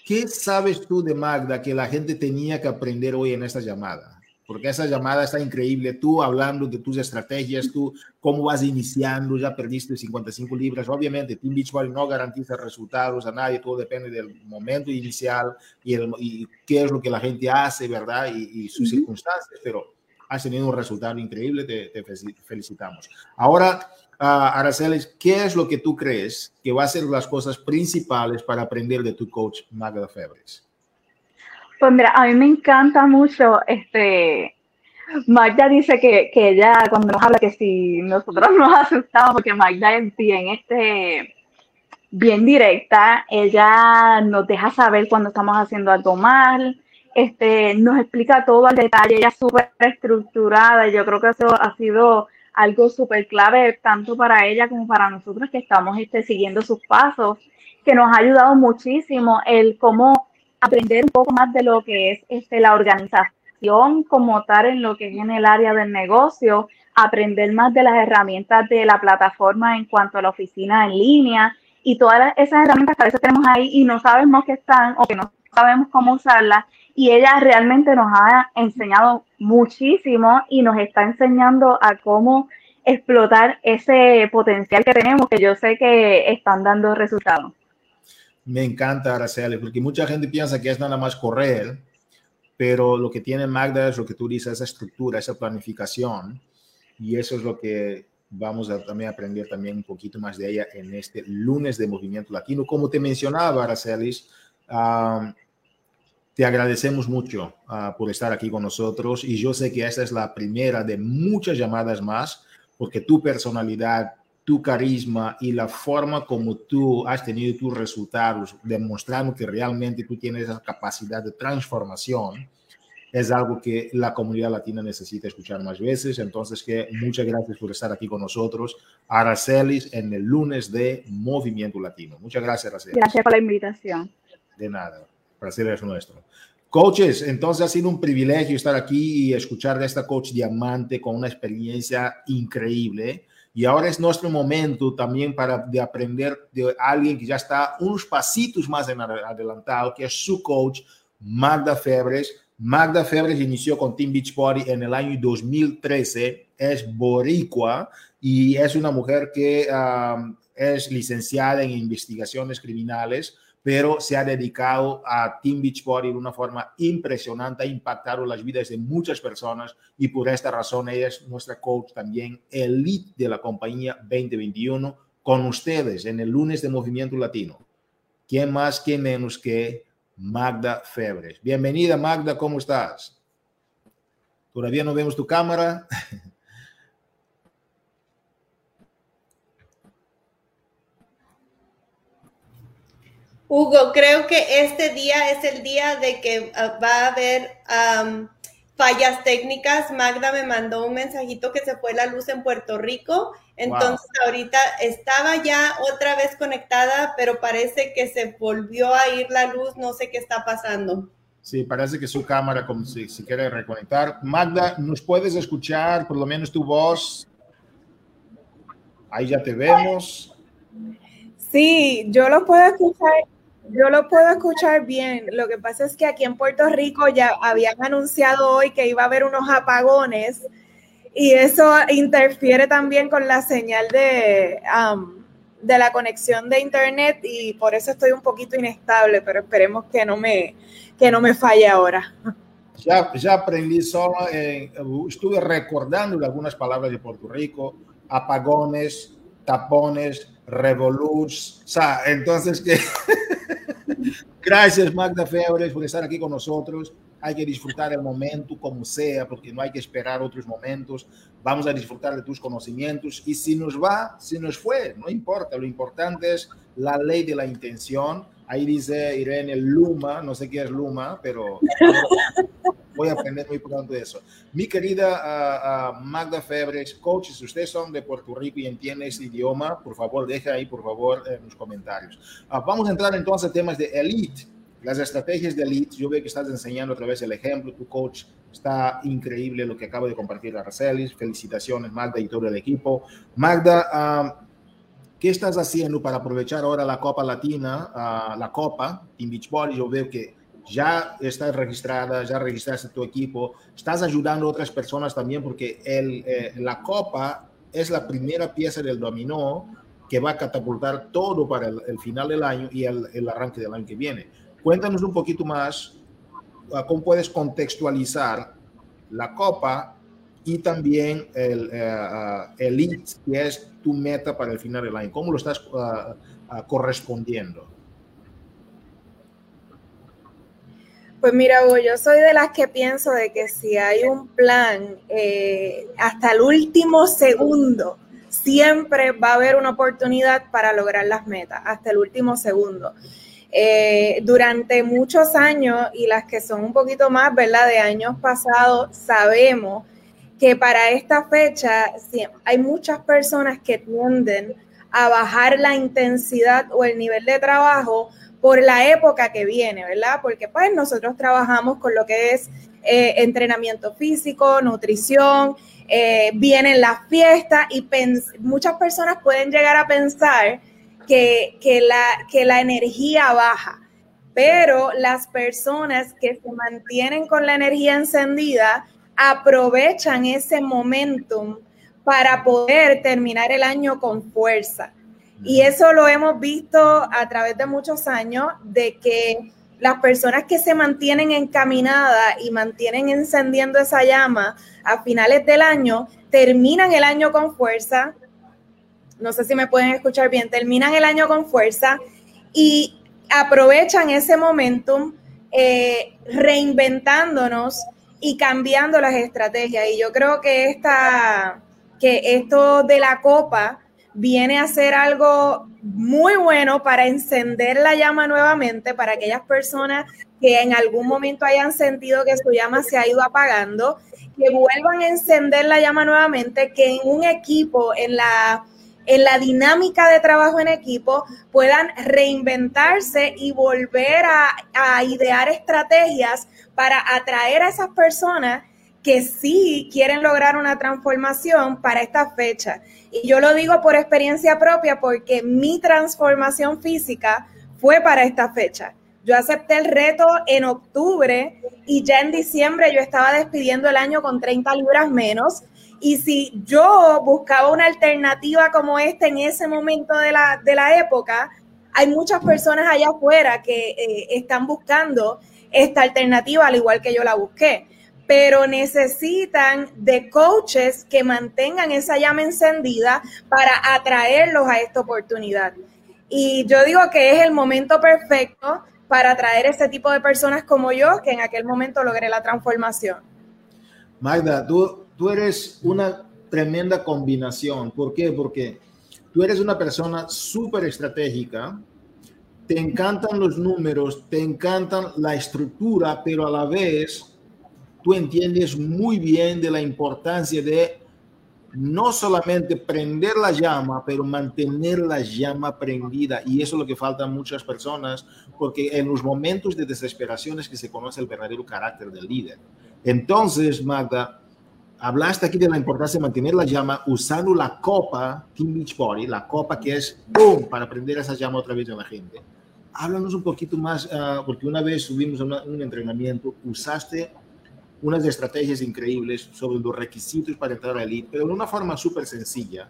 ¿Qué sabes tú de Magda que la gente tenía que aprender hoy en esta llamada? Porque esa llamada está increíble. Tú hablando de tus estrategias, tú cómo vas iniciando, ya perdiste 55 libras. Obviamente, Team Beachbody no garantiza resultados a nadie, todo depende del momento inicial y, el, y qué es lo que la gente hace, ¿verdad? Y, sus circunstancias. Pero has tenido un resultado increíble, te, felicitamos. Ahora, uh, Araceles, ¿qué es lo que tú crees que va a ser las cosas principales para aprender de tu coach Magda Febres? Pues mira, a mí me encanta mucho este. Magda dice que, que ella, cuando nos habla, que si nosotros nos asustamos, porque Magda es bien, este, bien directa, ella nos deja saber cuando estamos haciendo algo mal, este, nos explica todo al detalle, ella es súper estructurada y yo creo que eso ha sido algo súper clave tanto para ella como para nosotros que estamos este, siguiendo sus pasos, que nos ha ayudado muchísimo el cómo aprender un poco más de lo que es este, la organización como tal en lo que es en el área del negocio, aprender más de las herramientas de la plataforma en cuanto a la oficina en línea y todas esas herramientas que a veces tenemos ahí y no sabemos que están o que no sabemos cómo usarlas y ella realmente nos ha enseñado muchísimo y nos está enseñando a cómo explotar ese potencial que tenemos, que yo sé que están dando resultados. Me encanta, Araceli, porque mucha gente piensa que es nada más correr, pero lo que tiene Magda es lo que tú dices, esa estructura, esa planificación, y eso es lo que vamos a también aprender también un poquito más de ella en este lunes de Movimiento Latino. Como te mencionaba, Aracelis, um, te agradecemos mucho uh, por estar aquí con nosotros y yo sé que esta es la primera de muchas llamadas más porque tu personalidad, tu carisma y la forma como tú has tenido tus resultados, demostrando que realmente tú tienes esa capacidad de transformación, es algo que la comunidad latina necesita escuchar más veces. Entonces, que muchas gracias por estar aquí con nosotros, Aracelis, en el lunes de Movimiento Latino. Muchas gracias, Aracelis. Gracias por la invitación. De nada, placer es nuestro. Coaches, entonces ha sido un privilegio estar aquí y escuchar de esta coach diamante con una experiencia increíble. Y ahora es nuestro momento también para de aprender de alguien que ya está unos pasitos más adelantado, que es su coach, Magda Febres Magda Febres inició con Team Beachbody en el año 2013, es boricua y es una mujer que es licenciada en investigaciones criminales, pero se ha dedicado a Team Beachbody de una forma impresionante, ha impactado las vidas de muchas personas y por esta razón ella es nuestra coach también elite de la compañía 2021 con ustedes en el lunes de Movimiento Latino. ¿Quién más, quién menos que Magda Febres. Bienvenida, Magda, ¿cómo estás? Todavía no vemos tu cámara. Hugo, creo que este día es el día de que ah, va a haber fallas técnicas. Magda me mandó un mensajito que se fue la luz en Puerto Rico entonces ahorita estaba ya otra vez conectada, pero parece que se volvió a ir la luz, no sé qué está pasando. Sí, parece que su cámara, como si, si quiere reconectar. Magda, ¿nos puedes escuchar por lo menos tu voz? Ahí ya te vemos. Sí, yo lo puedo escuchar, yo lo puedo escuchar bien. Lo que pasa es que aquí en Puerto Rico ya habían anunciado hoy que iba a haber unos apagones y eso interfiere también con la señal de, de la conexión de internet y por eso estoy un poquito inestable, pero esperemos que no me, que no me falle ahora. Ya, aprendí solo, estuve recordando algunas palabras de Puerto Rico, apagones, tapones, revolus, o sea, entonces que... Gracias Magda Febres por estar aquí con nosotros hay que disfrutar el momento como sea, porque no hay que esperar otros momentos. Vamos a disfrutar de tus conocimientos y si nos va, si nos fue, no importa. Lo importante es la ley de la intención. Ahí dice Irene Luma, no sé qué es Luma, pero voy a aprender muy pronto de eso. Mi querida uh, uh, Magda Febres, coaches, ustedes son de Puerto Rico y entienden ese idioma, por favor, deje ahí, por favor, en los comentarios. Uh, vamos a entrar entonces a temas de elite las estrategias de elite, yo veo que estás enseñando a través del ejemplo, tu coach está increíble lo que acaba de compartir Arcelis, felicitaciones Magda y todo el equipo. Magda, ¿qué estás haciendo para aprovechar ahora la Copa Latina, uh, la Copa en Beachbody? Yo veo que ya estás registrada, ya registraste tu equipo, estás ayudando a otras personas también porque el, eh, la Copa es la primera pieza del dominó que va a catapultar todo para el, final del año y el, el arranque del año que viene. Cuéntanos un poquito más cómo puedes contextualizar la Copa y también el uh, Elite, que es tu meta para el final del año. ¿Cómo lo estás uh, correspondiendo? Pues mira, yo soy de las que pienso de que si hay un plan eh, hasta el último segundo, siempre va a haber una oportunidad para lograr las metas, hasta el último segundo. Eh, durante muchos años y las que son un poquito más, ¿verdad? De años pasados, sabemos que para esta fecha hay muchas personas que tienden a bajar la intensidad o el nivel de trabajo por la época que viene, ¿verdad? Porque pues nosotros trabajamos con lo que es eh, entrenamiento físico, nutrición, eh, vienen las fiestas y muchas personas pueden llegar a pensar que, la, que la energía baja, pero las personas que se mantienen con la energía encendida aprovechan ese momentum para poder terminar el año con fuerza. Y eso lo hemos visto a través de muchos años, de que las personas que se mantienen encaminadas y mantienen encendiendo esa llama a finales del año, terminan el año con fuerza, no sé si me pueden escuchar bien, terminan el año con fuerza y aprovechan ese momentum eh, reinventándonos y cambiando las estrategias. Y yo creo que esta, que esto de la copa viene a ser algo muy bueno para encender la llama nuevamente para aquellas personas que en algún momento hayan sentido que su llama se ha ido apagando, que vuelvan a encender la llama nuevamente, que en un equipo, en la, en la dinámica de trabajo en equipo, puedan reinventarse y volver a, a idear estrategias para atraer a esas personas que sí quieren lograr una transformación para esta fecha. Y yo lo digo por experiencia propia porque mi transformación física fue para esta fecha. Yo acepté el reto en octubre y ya en diciembre yo estaba despidiendo el año con 30 libras menos. Y si yo buscaba una alternativa como esta en ese momento de la, de la época, hay muchas personas allá afuera que eh, están buscando esta alternativa al igual que yo la busqué pero necesitan de coaches que mantengan esa llama encendida para atraerlos a esta oportunidad. Y yo digo que es el momento perfecto para atraer ese tipo de personas como yo, que en aquel momento logré la transformación. Magda, tú, tú eres una tremenda combinación. ¿Por qué? Porque tú eres una persona súper estratégica, te encantan los números, te encantan la estructura, pero a la vez tú entiendes muy bien de la importancia de no solamente prender la llama, pero mantener la llama prendida. Y eso es lo que falta a muchas personas, porque en los momentos de desesperación es que se conoce el verdadero carácter del líder. Entonces, Magda, hablaste aquí de la importancia de mantener la llama usando la copa Team Beach Body, la copa que es ¡boom! para prender esa llama otra vez en la gente. Háblanos un poquito más, ah, porque una vez subimos un entrenamiento, usaste unas estrategias increíbles sobre los requisitos para entrar a Elite, pero de una forma súper sencilla.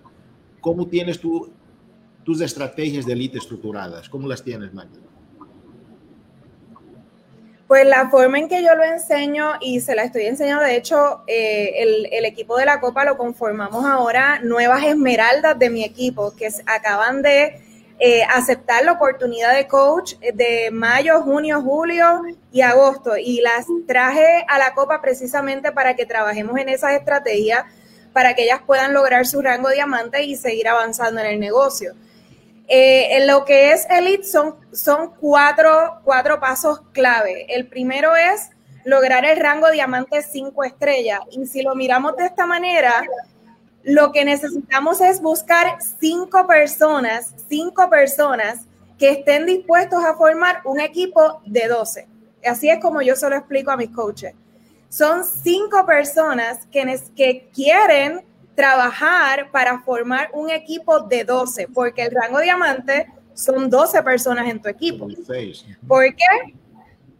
¿Cómo tienes tú tus estrategias de Elite estructuradas? ¿Cómo las tienes, Magda? Pues la forma en que yo lo enseño y se la estoy enseñando, de hecho, eh, el, el, equipo de la Copa lo conformamos ahora nuevas esmeraldas de mi equipo que acaban de eh, aceptar la oportunidad de coach de mayo, junio, julio y agosto. Y las traje a la Copa precisamente para que trabajemos en esas estrategias, para que ellas puedan lograr su rango diamante y seguir avanzando en el negocio. Eh, en lo que es Elite son, son cuatro, cuatro pasos clave. El primero es lograr el rango diamante 5 estrellas. Y si lo miramos de esta manera, lo que necesitamos es buscar cinco personas, cinco personas que estén dispuestos a formar un equipo de 12. Así es como yo se lo explico a mis coaches. Son cinco personas que, que quieren trabajar para formar un equipo de 12, porque el rango diamante son 12 personas en tu equipo. Porque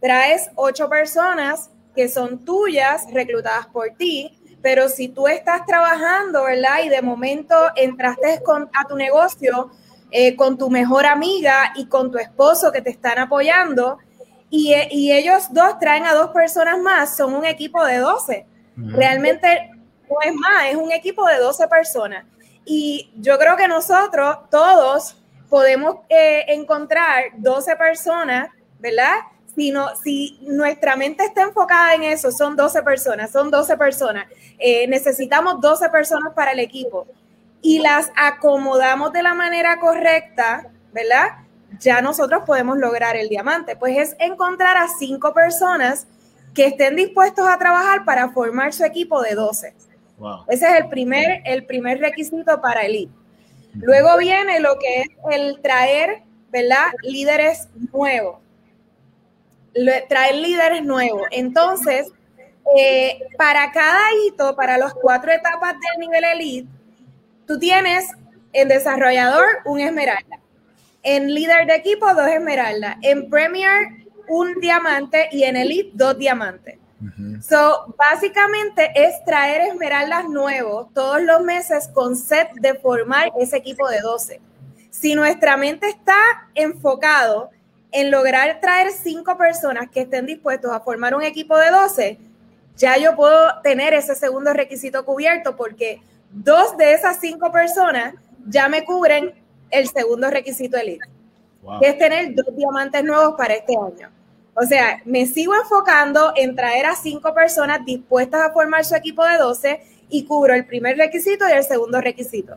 traes ocho personas que son tuyas, reclutadas por ti, pero si tú estás trabajando, ¿verdad? Y de momento entraste a tu negocio eh, con tu mejor amiga y con tu esposo que te están apoyando, y, y, ellos dos traen a dos personas más, son un equipo de 12. Realmente no es más, es un equipo de 12 personas. Y yo creo que nosotros todos podemos eh, encontrar 12 personas, ¿verdad? sino si nuestra mente está enfocada en eso, son 12 personas, son 12 personas, eh, necesitamos 12 personas para el equipo y las acomodamos de la manera correcta, ¿verdad? Ya nosotros podemos lograr el diamante. Pues es encontrar a cinco personas que estén dispuestos a trabajar para formar su equipo de 12. Ese es el primer, el primer requisito para el lead. Luego viene lo que es el traer, ¿verdad? Líderes nuevos traer líderes nuevos. Entonces, eh, para cada hito, para las cuatro etapas del nivel elite, tú tienes en desarrollador un esmeralda, en líder de equipo dos esmeraldas, en premier un diamante y en elite dos diamantes. So, básicamente es traer esmeraldas nuevos todos los meses con set de formar ese equipo de 12. Si nuestra mente está enfocado en lograr traer cinco personas que estén dispuestos a formar un equipo de 12, ya yo puedo tener ese segundo requisito cubierto porque dos de esas cinco personas ya me cubren el segundo requisito elite, que es tener dos diamantes nuevos para este año. O sea, me sigo enfocando en traer a cinco personas dispuestas a formar su equipo de 12 y cubro el primer requisito y el segundo requisito.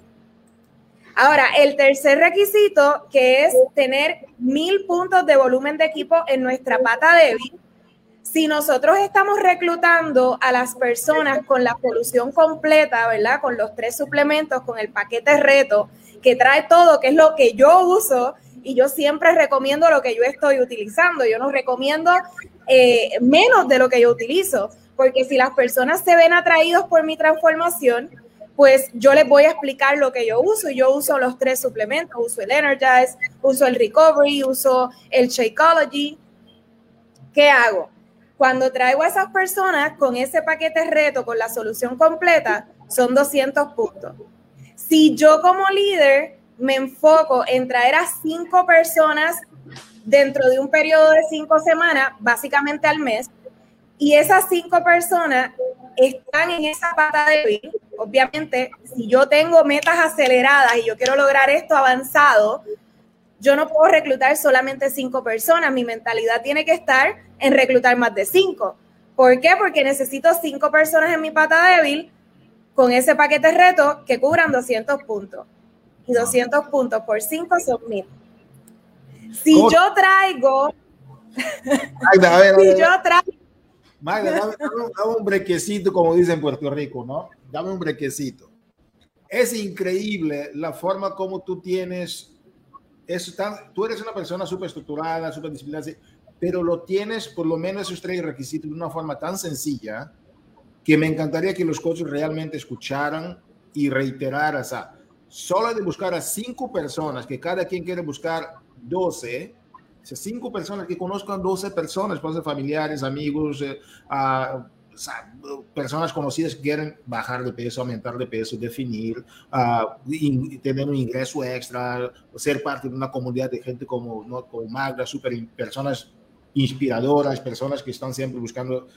Ahora, el tercer requisito, que es tener mil puntos de volumen de equipo en nuestra pata débil, si nosotros estamos reclutando a las personas con la solución completa, ¿verdad? Con los tres suplementos, con el paquete reto, que trae todo, que es lo que yo uso, y yo siempre recomiendo lo que yo estoy utilizando. Yo no recomiendo eh, menos de lo que yo utilizo, porque si las personas se ven atraídos por mi transformación, pues yo les voy a explicar lo que yo uso. Yo uso los tres suplementos, uso el Energize, uso el Recovery, uso el Shakeology. ¿Qué hago? Cuando traigo a esas personas con ese paquete reto, con la solución completa, son 200 puntos. Si yo como líder me enfoco en traer a cinco personas dentro de un periodo de cinco semanas, básicamente al mes, y esas cinco personas están en esa pata débil, obviamente, si yo tengo metas aceleradas y yo quiero lograr esto avanzado, yo no puedo reclutar solamente cinco personas, mi mentalidad tiene que estar en reclutar más de cinco. ¿Por qué? Porque necesito cinco personas en mi pata débil con ese paquete reto que cubran 200 puntos. Y 200 puntos por 5 son 1000. Si yo traigo... Magda, a ver, si yo traigo... Magda, dame, un brequecito, como dicen en Puerto Rico, ¿no? Dame un brequecito. Es increíble la forma como tú tienes... Eso tan, tú eres una persona súper estructurada, súper disciplinada, pero lo tienes por lo menos esos tres requisitos de una forma tan sencilla que me encantaría que los coaches realmente escucharan y reiteraran. O sea, solo de buscar a cinco personas, que cada quien quiere buscar 12, o sea, cinco personas que conozcan 12 personas, pueden ser familiares, amigos, eh, o sea, personas conocidas quieren bajar de peso, aumentar de peso, definir, uh, tener un ingreso extra, ser parte de una comunidad de gente como, ¿no? como Magda, super personas inspiradoras, personas que están siempre buscando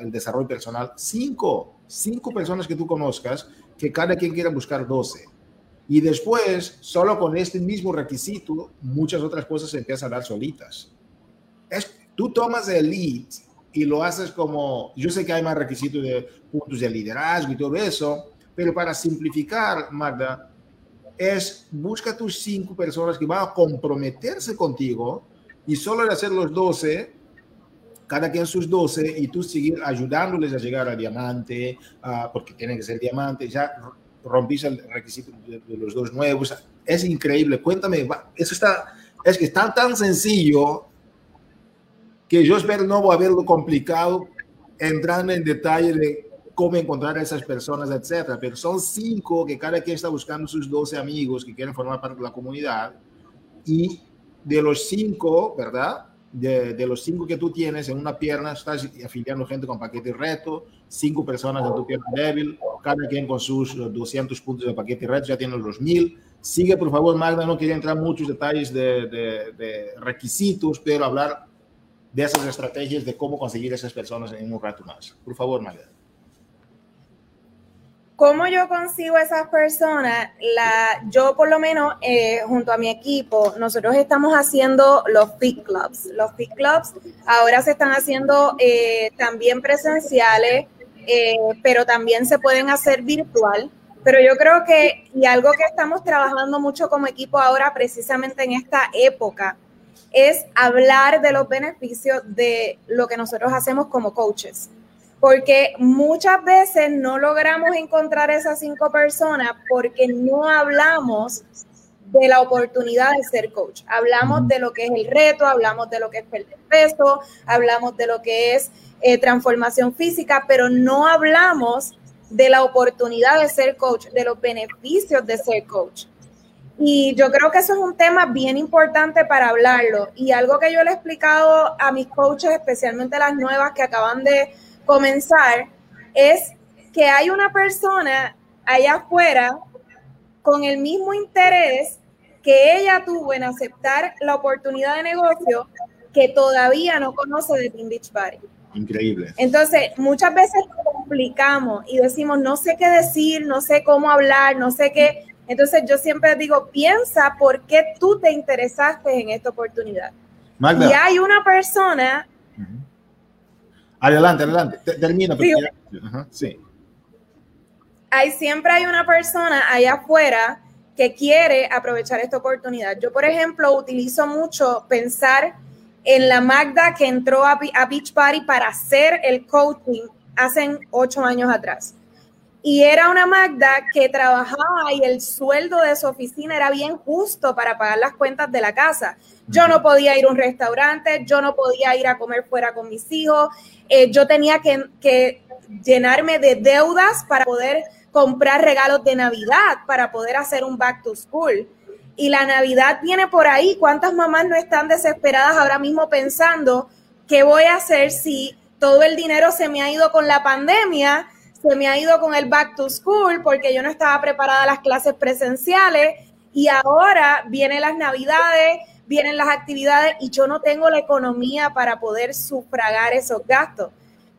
el desarrollo personal. Cinco, cinco personas que tú conozcas, que cada quien quiera buscar 12. Y después, solo con este mismo requisito, muchas otras cosas se empiezan a dar solitas. Es, tú tomas el lead y lo haces como, yo sé que hay más requisitos de puntos de liderazgo y todo eso, pero para simplificar, Magda, es busca tus cinco personas que van a comprometerse contigo y solo de hacer los 12, cada quien sus 12, y tú seguir ayudándoles a llegar a diamante, uh, porque tienen que ser diamante, ya rompiste el requisito de, los dos nuevos. Es increíble. Cuéntame, eso está, es que está tan sencillo que yo espero no verlo complicado entrando en detalle de cómo encontrar a esas personas, etcétera. Pero son cinco que cada quien está buscando sus 12 amigos que quieren formar parte de la comunidad y de los cinco, ¿verdad? De, de, los cinco que tú tienes en una pierna, estás afiliando gente con paquete reto, cinco personas en tu pierna débil, cada quien con sus 200 puntos de paquete reto, ya tienen los mil. Sigue, por favor, Magda, no quería entrar en muchos detalles de, de, de, requisitos, pero hablar de esas estrategias de cómo conseguir esas personas en un rato más. Por favor, Magda. ¿Cómo yo consigo esas personas? La, yo por lo menos, eh, junto a mi equipo, nosotros estamos haciendo los Fit Clubs. Los Fit Clubs ahora se están haciendo eh, también presenciales, eh, pero también se pueden hacer virtual. Pero yo creo que, y algo que estamos trabajando mucho como equipo ahora, precisamente en esta época, es hablar de los beneficios de lo que nosotros hacemos como coaches porque muchas veces no logramos encontrar esas cinco personas porque no hablamos de la oportunidad de ser coach. Hablamos de lo que es el reto, hablamos de lo que es perder peso, hablamos de lo que es eh, transformación física, pero no hablamos de la oportunidad de ser coach, de los beneficios de ser coach. Y yo creo que eso es un tema bien importante para hablarlo. Y algo que yo le he explicado a mis coaches, especialmente las nuevas que acaban de comenzar es que hay una persona allá afuera con el mismo interés que ella tuvo en aceptar la oportunidad de negocio que todavía no conoce de Team Beach Party. Increíble. Entonces, muchas veces complicamos y decimos, no sé qué decir, no sé cómo hablar, no sé qué. Entonces, yo siempre digo, piensa por qué tú te interesaste en esta oportunidad. Y hay una persona Adelante, adelante. Termina. Sí. hay siempre hay una persona allá afuera que quiere aprovechar esta oportunidad. Yo, por ejemplo, utilizo mucho pensar en la Magda que entró a, Beach Party para hacer el coaching hace ocho años atrás. Y era una Magda que trabajaba y el sueldo de su oficina era bien justo para pagar las cuentas de la casa. Yo no podía ir a un restaurante, yo no podía ir a comer fuera con mis hijos, eh, yo tenía que, que llenarme de deudas para poder comprar regalos de Navidad para poder hacer un back to school. Y la Navidad viene por ahí. ¿Cuántas mamás no están desesperadas ahora mismo pensando qué voy a hacer si todo el dinero se me ha ido con la pandemia, se me ha ido con el back to school porque yo no estaba preparada a las clases presenciales y ahora vienen las Navidades, vienen las actividades y yo no tengo la economía para poder sufragar esos gastos?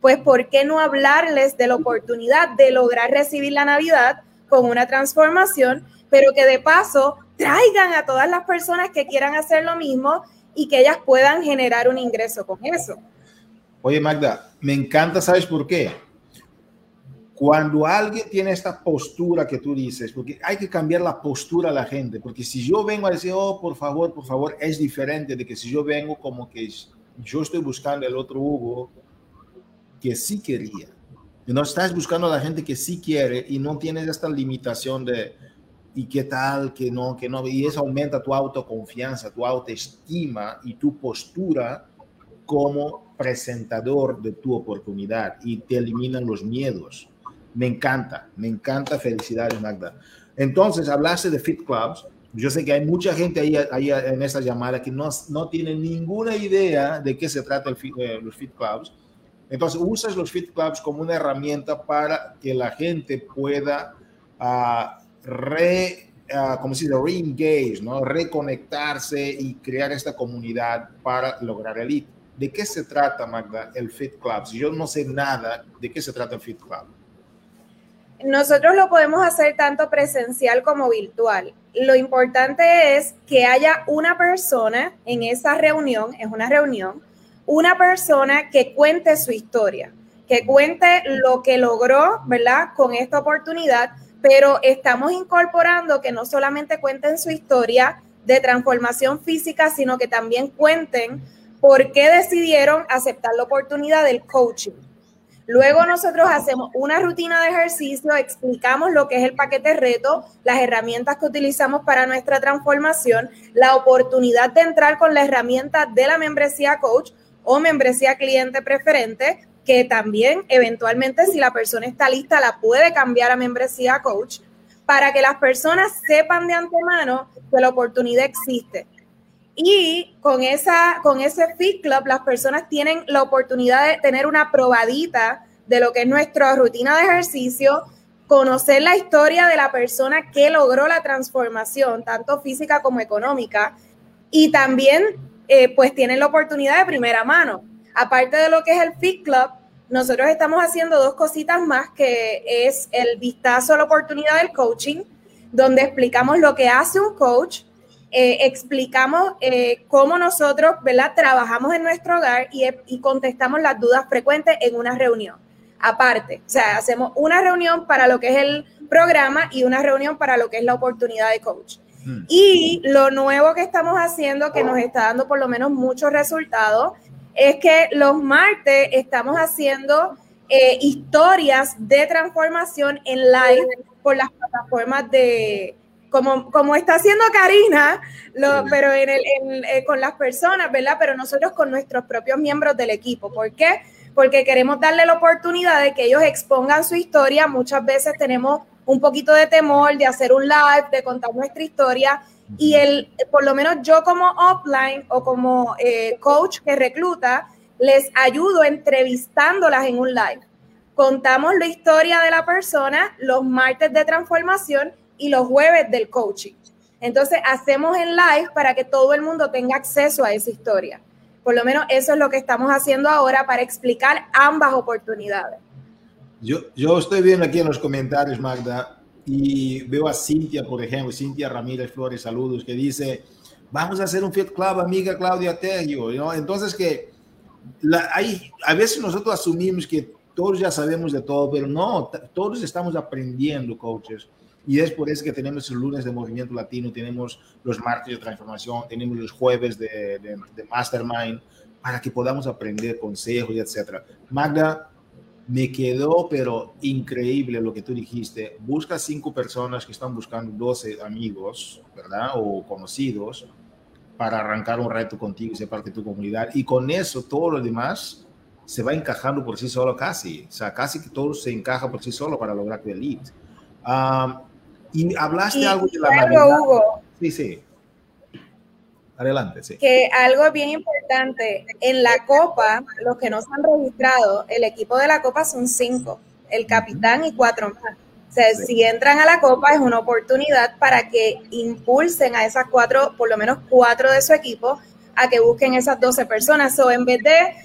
pues ¿por qué no hablarles de la oportunidad de lograr recibir la Navidad con una transformación, pero que de paso traigan a todas las personas que quieran hacer lo mismo y que ellas puedan generar un ingreso con eso? Oye, Magda, me encanta, ¿sabes por qué? Cuando alguien tiene esta postura que tú dices, porque hay que cambiar la postura a la gente, porque si yo vengo a decir, oh, por favor, por favor, es diferente de que si yo vengo como que yo estoy buscando el otro Hugo, que sí quería. Y no estás buscando a la gente que sí quiere y no tienes esta limitación de y qué tal, que no, que no. Y eso aumenta tu autoconfianza, tu autoestima y tu postura como presentador de tu oportunidad y te eliminan los miedos. Me encanta, me encanta. Felicidades, Magda. Entonces, hablaste de Fit Clubs. Yo sé que hay mucha gente ahí, ahí en esta llamada que no, no tiene ninguna idea de qué se trata el, eh, los Fit Clubs entonces, usas los Fit Clubs como una herramienta para que la gente pueda uh, re, uh, como se re-engage, ¿no? reconectarse y crear esta comunidad para lograr el hito. ¿De qué se trata, Magda, el Fit Club? Si yo no sé nada, ¿de qué se trata el Fit Club? Nosotros lo podemos hacer tanto presencial como virtual. Lo importante es que haya una persona en esa reunión, es una reunión, una persona que cuente su historia, que cuente lo que logró, ¿verdad? Con esta oportunidad, pero estamos incorporando que no solamente cuenten su historia de transformación física, sino que también cuenten por qué decidieron aceptar la oportunidad del coaching. Luego nosotros hacemos una rutina de ejercicio, explicamos lo que es el paquete reto, las herramientas que utilizamos para nuestra transformación, la oportunidad de entrar con la herramienta de la membresía coach, o membresía cliente preferente, que también eventualmente si la persona está lista la puede cambiar a membresía coach para que las personas sepan de antemano que la oportunidad existe. Y con, esa, con ese Fit Club las personas tienen la oportunidad de tener una probadita de lo que es nuestra rutina de ejercicio, conocer la historia de la persona que logró la transformación, tanto física como económica, y también eh, pues tienen la oportunidad de primera mano. Aparte de lo que es el Fit Club, nosotros estamos haciendo dos cositas más, que es el vistazo a la oportunidad del coaching, donde explicamos lo que hace un coach, eh, explicamos eh, cómo nosotros ¿verdad? trabajamos en nuestro hogar y, y contestamos las dudas frecuentes en una reunión. Aparte, o sea, hacemos una reunión para lo que es el programa y una reunión para lo que es la oportunidad de coach. Y lo nuevo que estamos haciendo, que nos está dando por lo menos muchos resultados, es que los martes estamos haciendo eh, historias de transformación en live por las plataformas de, como, como está haciendo Karina, lo, pero en el, eh, con las personas, ¿verdad? Pero nosotros con nuestros propios miembros del equipo. ¿Por qué? Porque queremos darle la oportunidad de que ellos expongan su historia. Muchas veces tenemos un poquito de temor de hacer un live, de contar nuestra historia. Y el, por lo menos yo como offline o como eh, coach que recluta, les ayudo entrevistándolas en un live. Contamos la historia de la persona los martes de transformación y los jueves del coaching. Entonces hacemos en live para que todo el mundo tenga acceso a esa historia. Por lo menos eso es lo que estamos haciendo ahora para explicar ambas oportunidades. Yo, yo estoy viendo aquí en los comentarios, Magda, y veo a Cintia, por ejemplo, Cintia Ramírez Flores, saludos, que dice, vamos a hacer un Fit Club, amiga Claudia Terrio, ¿no? Entonces que hay, a veces nosotros asumimos que todos ya sabemos de todo, pero no, todos estamos aprendiendo, coaches. Y es por eso que tenemos el lunes de Movimiento Latino, tenemos los martes de transformación, tenemos los jueves de, de, Mastermind, para que podamos aprender consejos etcétera. Magda, me quedó, pero increíble lo que tú dijiste. Busca cinco personas que están buscando 12 amigos, ¿verdad? O conocidos para arrancar un reto contigo y ser parte de tu comunidad. Y con eso, todo lo demás se va encajando por sí solo casi. O sea, casi que todo se encaja por sí solo para lograr tu elite. Y hablaste algo de la algo, Sí, sí. Adelante, sí. Que algo bien importante, en la Copa, los que no se han registrado, el equipo de la Copa son cinco, el capitán y cuatro más. O sea, si entran a la Copa es una oportunidad para que impulsen a esas cuatro, por lo menos cuatro de su equipo, a que busquen esas 12 personas. O en vez de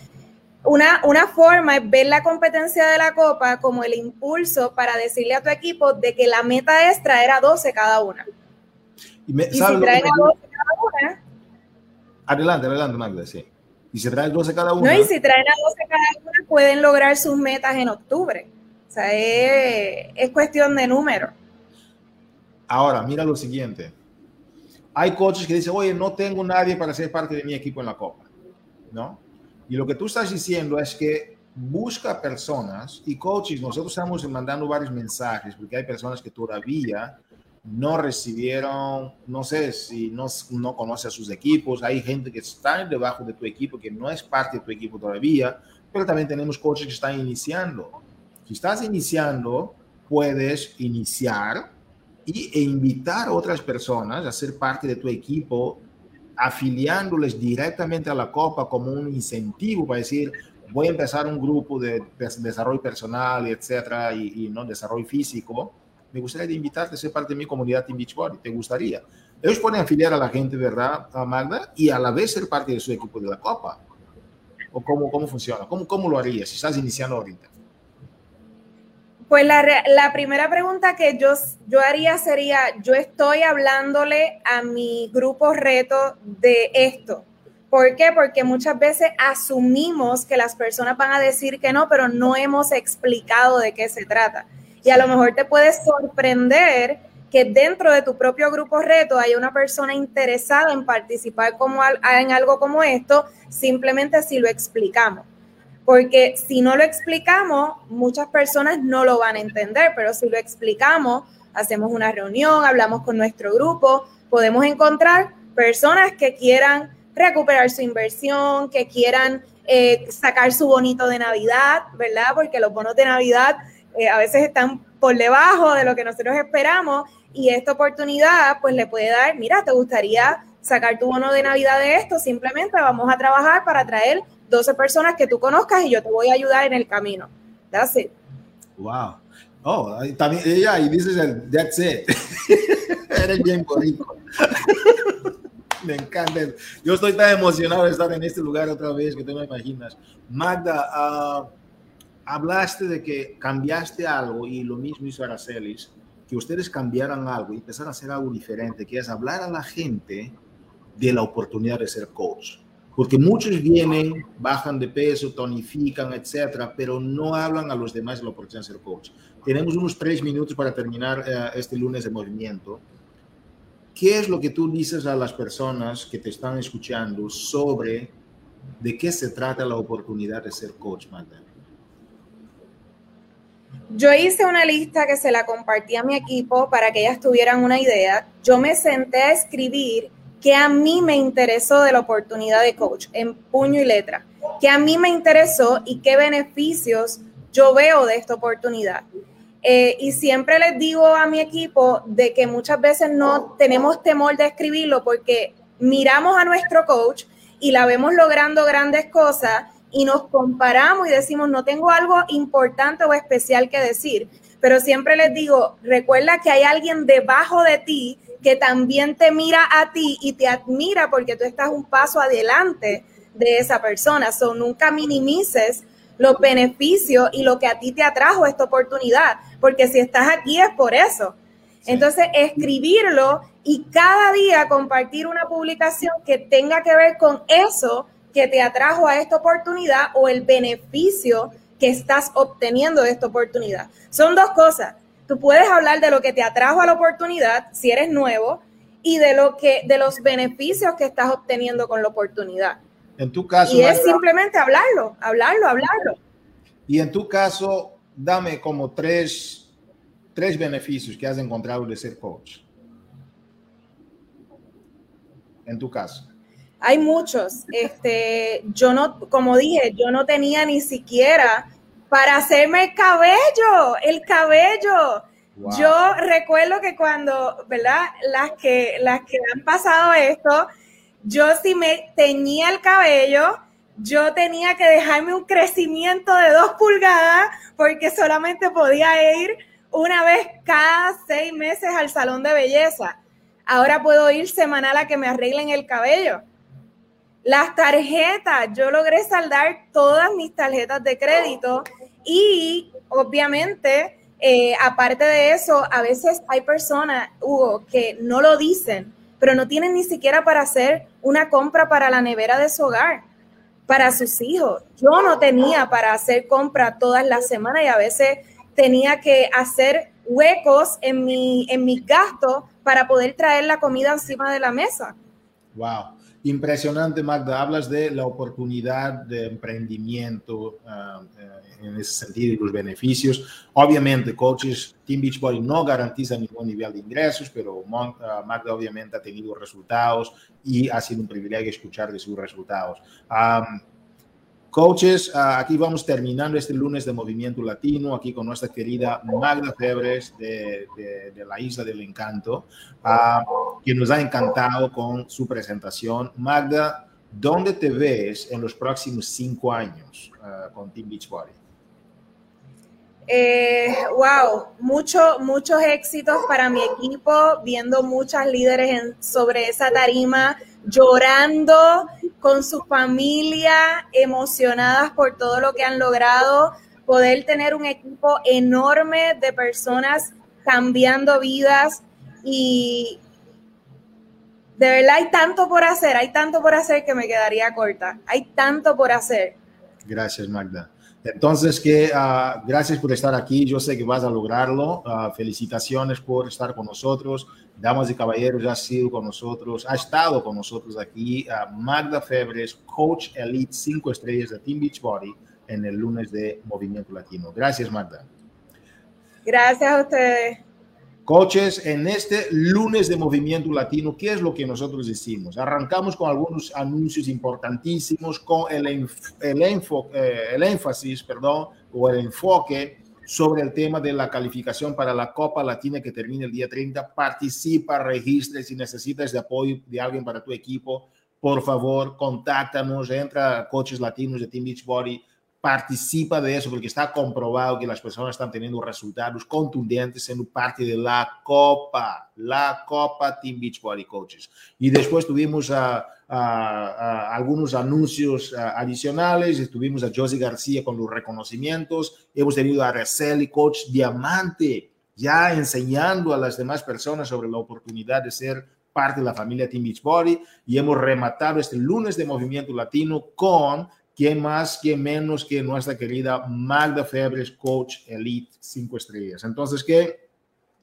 una, una forma es ver la competencia de la Copa como el impulso para decirle a tu equipo de que la meta es traer a 12 cada una. Y, si traen a 12 cada una. Adelante, adelante, Magda, sí. Y si traen 12 cada una. No, y si traen a 12 cada una, pueden lograr sus metas en octubre. O sea, es, cuestión de número. Ahora, mira lo siguiente. Hay coaches que dicen, oye, no tengo nadie para ser parte de mi equipo en la Copa, ¿no? Y lo que tú estás diciendo es que busca personas y coaches, nosotros estamos mandando varios mensajes porque hay personas que todavía no recibieron, no sé si no, no conoce a sus equipos, hay gente que está debajo de tu equipo que no es parte de tu equipo todavía, pero también tenemos coaches que están iniciando. Si estás iniciando, puedes iniciar y, e invitar a otras personas a ser parte de tu equipo, afiliándoles directamente a la Copa como un incentivo para decir, voy a empezar un grupo de, desarrollo personal, etcétera, y, no desarrollo físico. Me gustaría invitarte a ser parte de mi comunidad en Beachbody. ¿Te gustaría? Ellos pueden afiliar a la gente, ¿verdad, Magda? Y a la vez ser parte de su equipo de la Copa. ¿O cómo, cómo funciona? ¿Cómo, ¿Cómo lo harías si estás iniciando ahorita? Pues la, la, primera pregunta que yo, yo haría sería, yo estoy hablándole a mi grupo reto de esto. ¿Por qué? Porque muchas veces asumimos que las personas van a decir que no, pero no hemos explicado de qué se trata. Y a lo mejor te puede sorprender que dentro de tu propio grupo reto hay una persona interesada en participar como en algo como esto, simplemente si lo explicamos porque si no lo explicamos, muchas personas no lo van a entender, pero si lo explicamos, hacemos una reunión, hablamos con nuestro grupo, podemos encontrar personas que quieran recuperar su inversión, que quieran eh, sacar su bonito de Navidad, ¿verdad? Porque los bonos de Navidad eh, a veces están por debajo de lo que nosotros esperamos y esta oportunidad pues le puede dar, mira, te gustaría sacar tu bono de Navidad de esto, simplemente vamos a trabajar para traer 12 personas que tú conozcas y yo te voy a ayudar en el camino. That's it. Wow. Oh, también ella y dices el that's it. Eres bien bonito. me encanta. Yo estoy tan emocionado de estar en este lugar otra vez que tú me imaginas. Magda, uh, hablaste de que cambiaste algo y lo mismo hizo Aracelis, que ustedes cambiaran algo y empezaron a hacer algo diferente, que es hablar a la gente de la oportunidad de ser coach. Porque muchos vienen, bajan de peso, tonifican, etcétera, pero no hablan a los demás de la oportunidad de ser coach. Tenemos unos tres minutos para terminar eh, este lunes de movimiento. ¿Qué es lo que tú dices a las personas que te están escuchando sobre de qué se trata la oportunidad de ser coach, Magda? Yo hice una lista que se la compartí a mi equipo para que ellas tuvieran una idea. Yo me senté a escribir que a mí me interesó de la oportunidad de coach en puño y letra, que a mí me interesó y qué beneficios yo veo de esta oportunidad. Eh, y siempre les digo a mi equipo de que muchas veces no tenemos temor de escribirlo porque miramos a nuestro coach y la vemos logrando grandes cosas y nos comparamos y decimos, no tengo algo importante o especial que decir. Pero siempre les digo, recuerda que hay alguien debajo de ti que también te mira a ti y te admira porque tú estás un paso adelante de esa persona. So, nunca minimices los beneficios y lo que a ti te atrajo esta oportunidad, porque si estás aquí es por eso. Entonces, escribirlo y cada día compartir una publicación que tenga que ver con eso que te atrajo a esta oportunidad o el beneficio que estás obteniendo de esta oportunidad. Son dos cosas. Tú puedes hablar de lo que te atrajo a la oportunidad si eres nuevo y de lo que de los beneficios que estás obteniendo con la oportunidad. En tu caso, y es simplemente hablarlo, hablarlo, hablarlo. Y en tu caso, dame como tres, tres beneficios que has encontrado de ser coach. En tu caso. Hay muchos. Este, yo no, como dije, yo no tenía ni siquiera para hacerme el cabello, el cabello. Yo recuerdo que cuando, ¿verdad? Las que, las que han pasado esto, yo si me teñía el cabello, yo tenía que dejarme un crecimiento de dos pulgadas porque solamente podía ir una vez cada seis meses al salón de belleza. Ahora puedo ir semanal a que me arreglen el cabello. Las tarjetas, yo logré saldar todas mis tarjetas de crédito y obviamente, eh, aparte de eso, a veces hay personas, Hugo, que no lo dicen, pero no tienen ni siquiera para hacer una compra para la nevera de su hogar, para sus hijos. Yo no tenía para hacer compra todas las semanas y a veces tenía que hacer huecos en mi, en mis gastos para poder traer la comida encima de la mesa. Wow. Impresionante, Magda. Hablas de la oportunidad de emprendimiento uh, en ese sentido y los beneficios. Obviamente, coaches, Team Beachbody no garantiza ningún nivel de ingresos, pero uh, Magda obviamente ha tenido resultados y ha sido un privilegio escuchar de sus resultados. Coaches, ah, aquí vamos terminando este lunes de Movimiento Latino, aquí con nuestra querida Magda Febres de, la Isla del Encanto, que nos ha encantado con su presentación. Magda, ¿dónde te ves en los próximos cinco años ah, con Team Beachbody? Eh, wow, mucho, muchos éxitos para mi equipo, viendo muchas líderes sobre esa tarima, llorando con su familia, emocionadas por todo lo que han logrado, poder tener un equipo enorme de personas cambiando vidas y de verdad hay tanto por hacer, hay tanto por hacer que me quedaría corta, hay tanto por hacer. Gracias, Magda. Entonces, que uh, gracias por estar aquí. Yo sé que vas a lograrlo. Uh, felicitaciones por estar con nosotros. Damas y caballeros, ha sido con nosotros, ha estado con nosotros aquí uh, Magda Febres, Coach Elite 5 estrellas de Team Beachbody en el lunes de Movimiento Latino. Gracias, Magda. Gracias a ustedes. Coaches, en este lunes de Movimiento Latino, ¿qué es lo que nosotros hicimos? Arrancamos con algunos anuncios importantísimos, con el, el, eh, el énfasis, perdón, o el enfoque sobre el tema de la calificación para la Copa Latina que termina el día 30. Participa, registre si necesitas de apoyo de alguien para tu equipo. Por favor, contáctanos, entra a Coaches Latinos de Team Beachbody participa de eso porque está comprobado que las personas están teniendo resultados contundentes siendo parte de la Copa, la Copa Team Beach Body Coaches. Y después tuvimos algunos anuncios adicionales, estuvimos a Josie García con los reconocimientos, hemos tenido a Araceli, coach diamante, ya enseñando a las demás personas sobre la oportunidad de ser parte de la familia Team Beach Body. Y hemos rematado este lunes de Movimiento Latino con ¿Quién más, quién menos que nuestra querida Magda Febres, coach elite 5 estrellas? Entonces, ¿qué?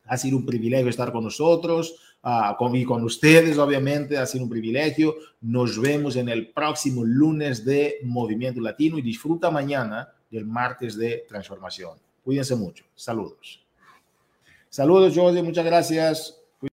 Ha sido un privilegio estar con nosotros uh, con, y con ustedes, obviamente, ha sido un privilegio. Nos vemos en el próximo lunes de Movimiento Latino y disfruta mañana del martes de transformación. Cuídense mucho. Saludos. Saludos, José. Muchas gracias.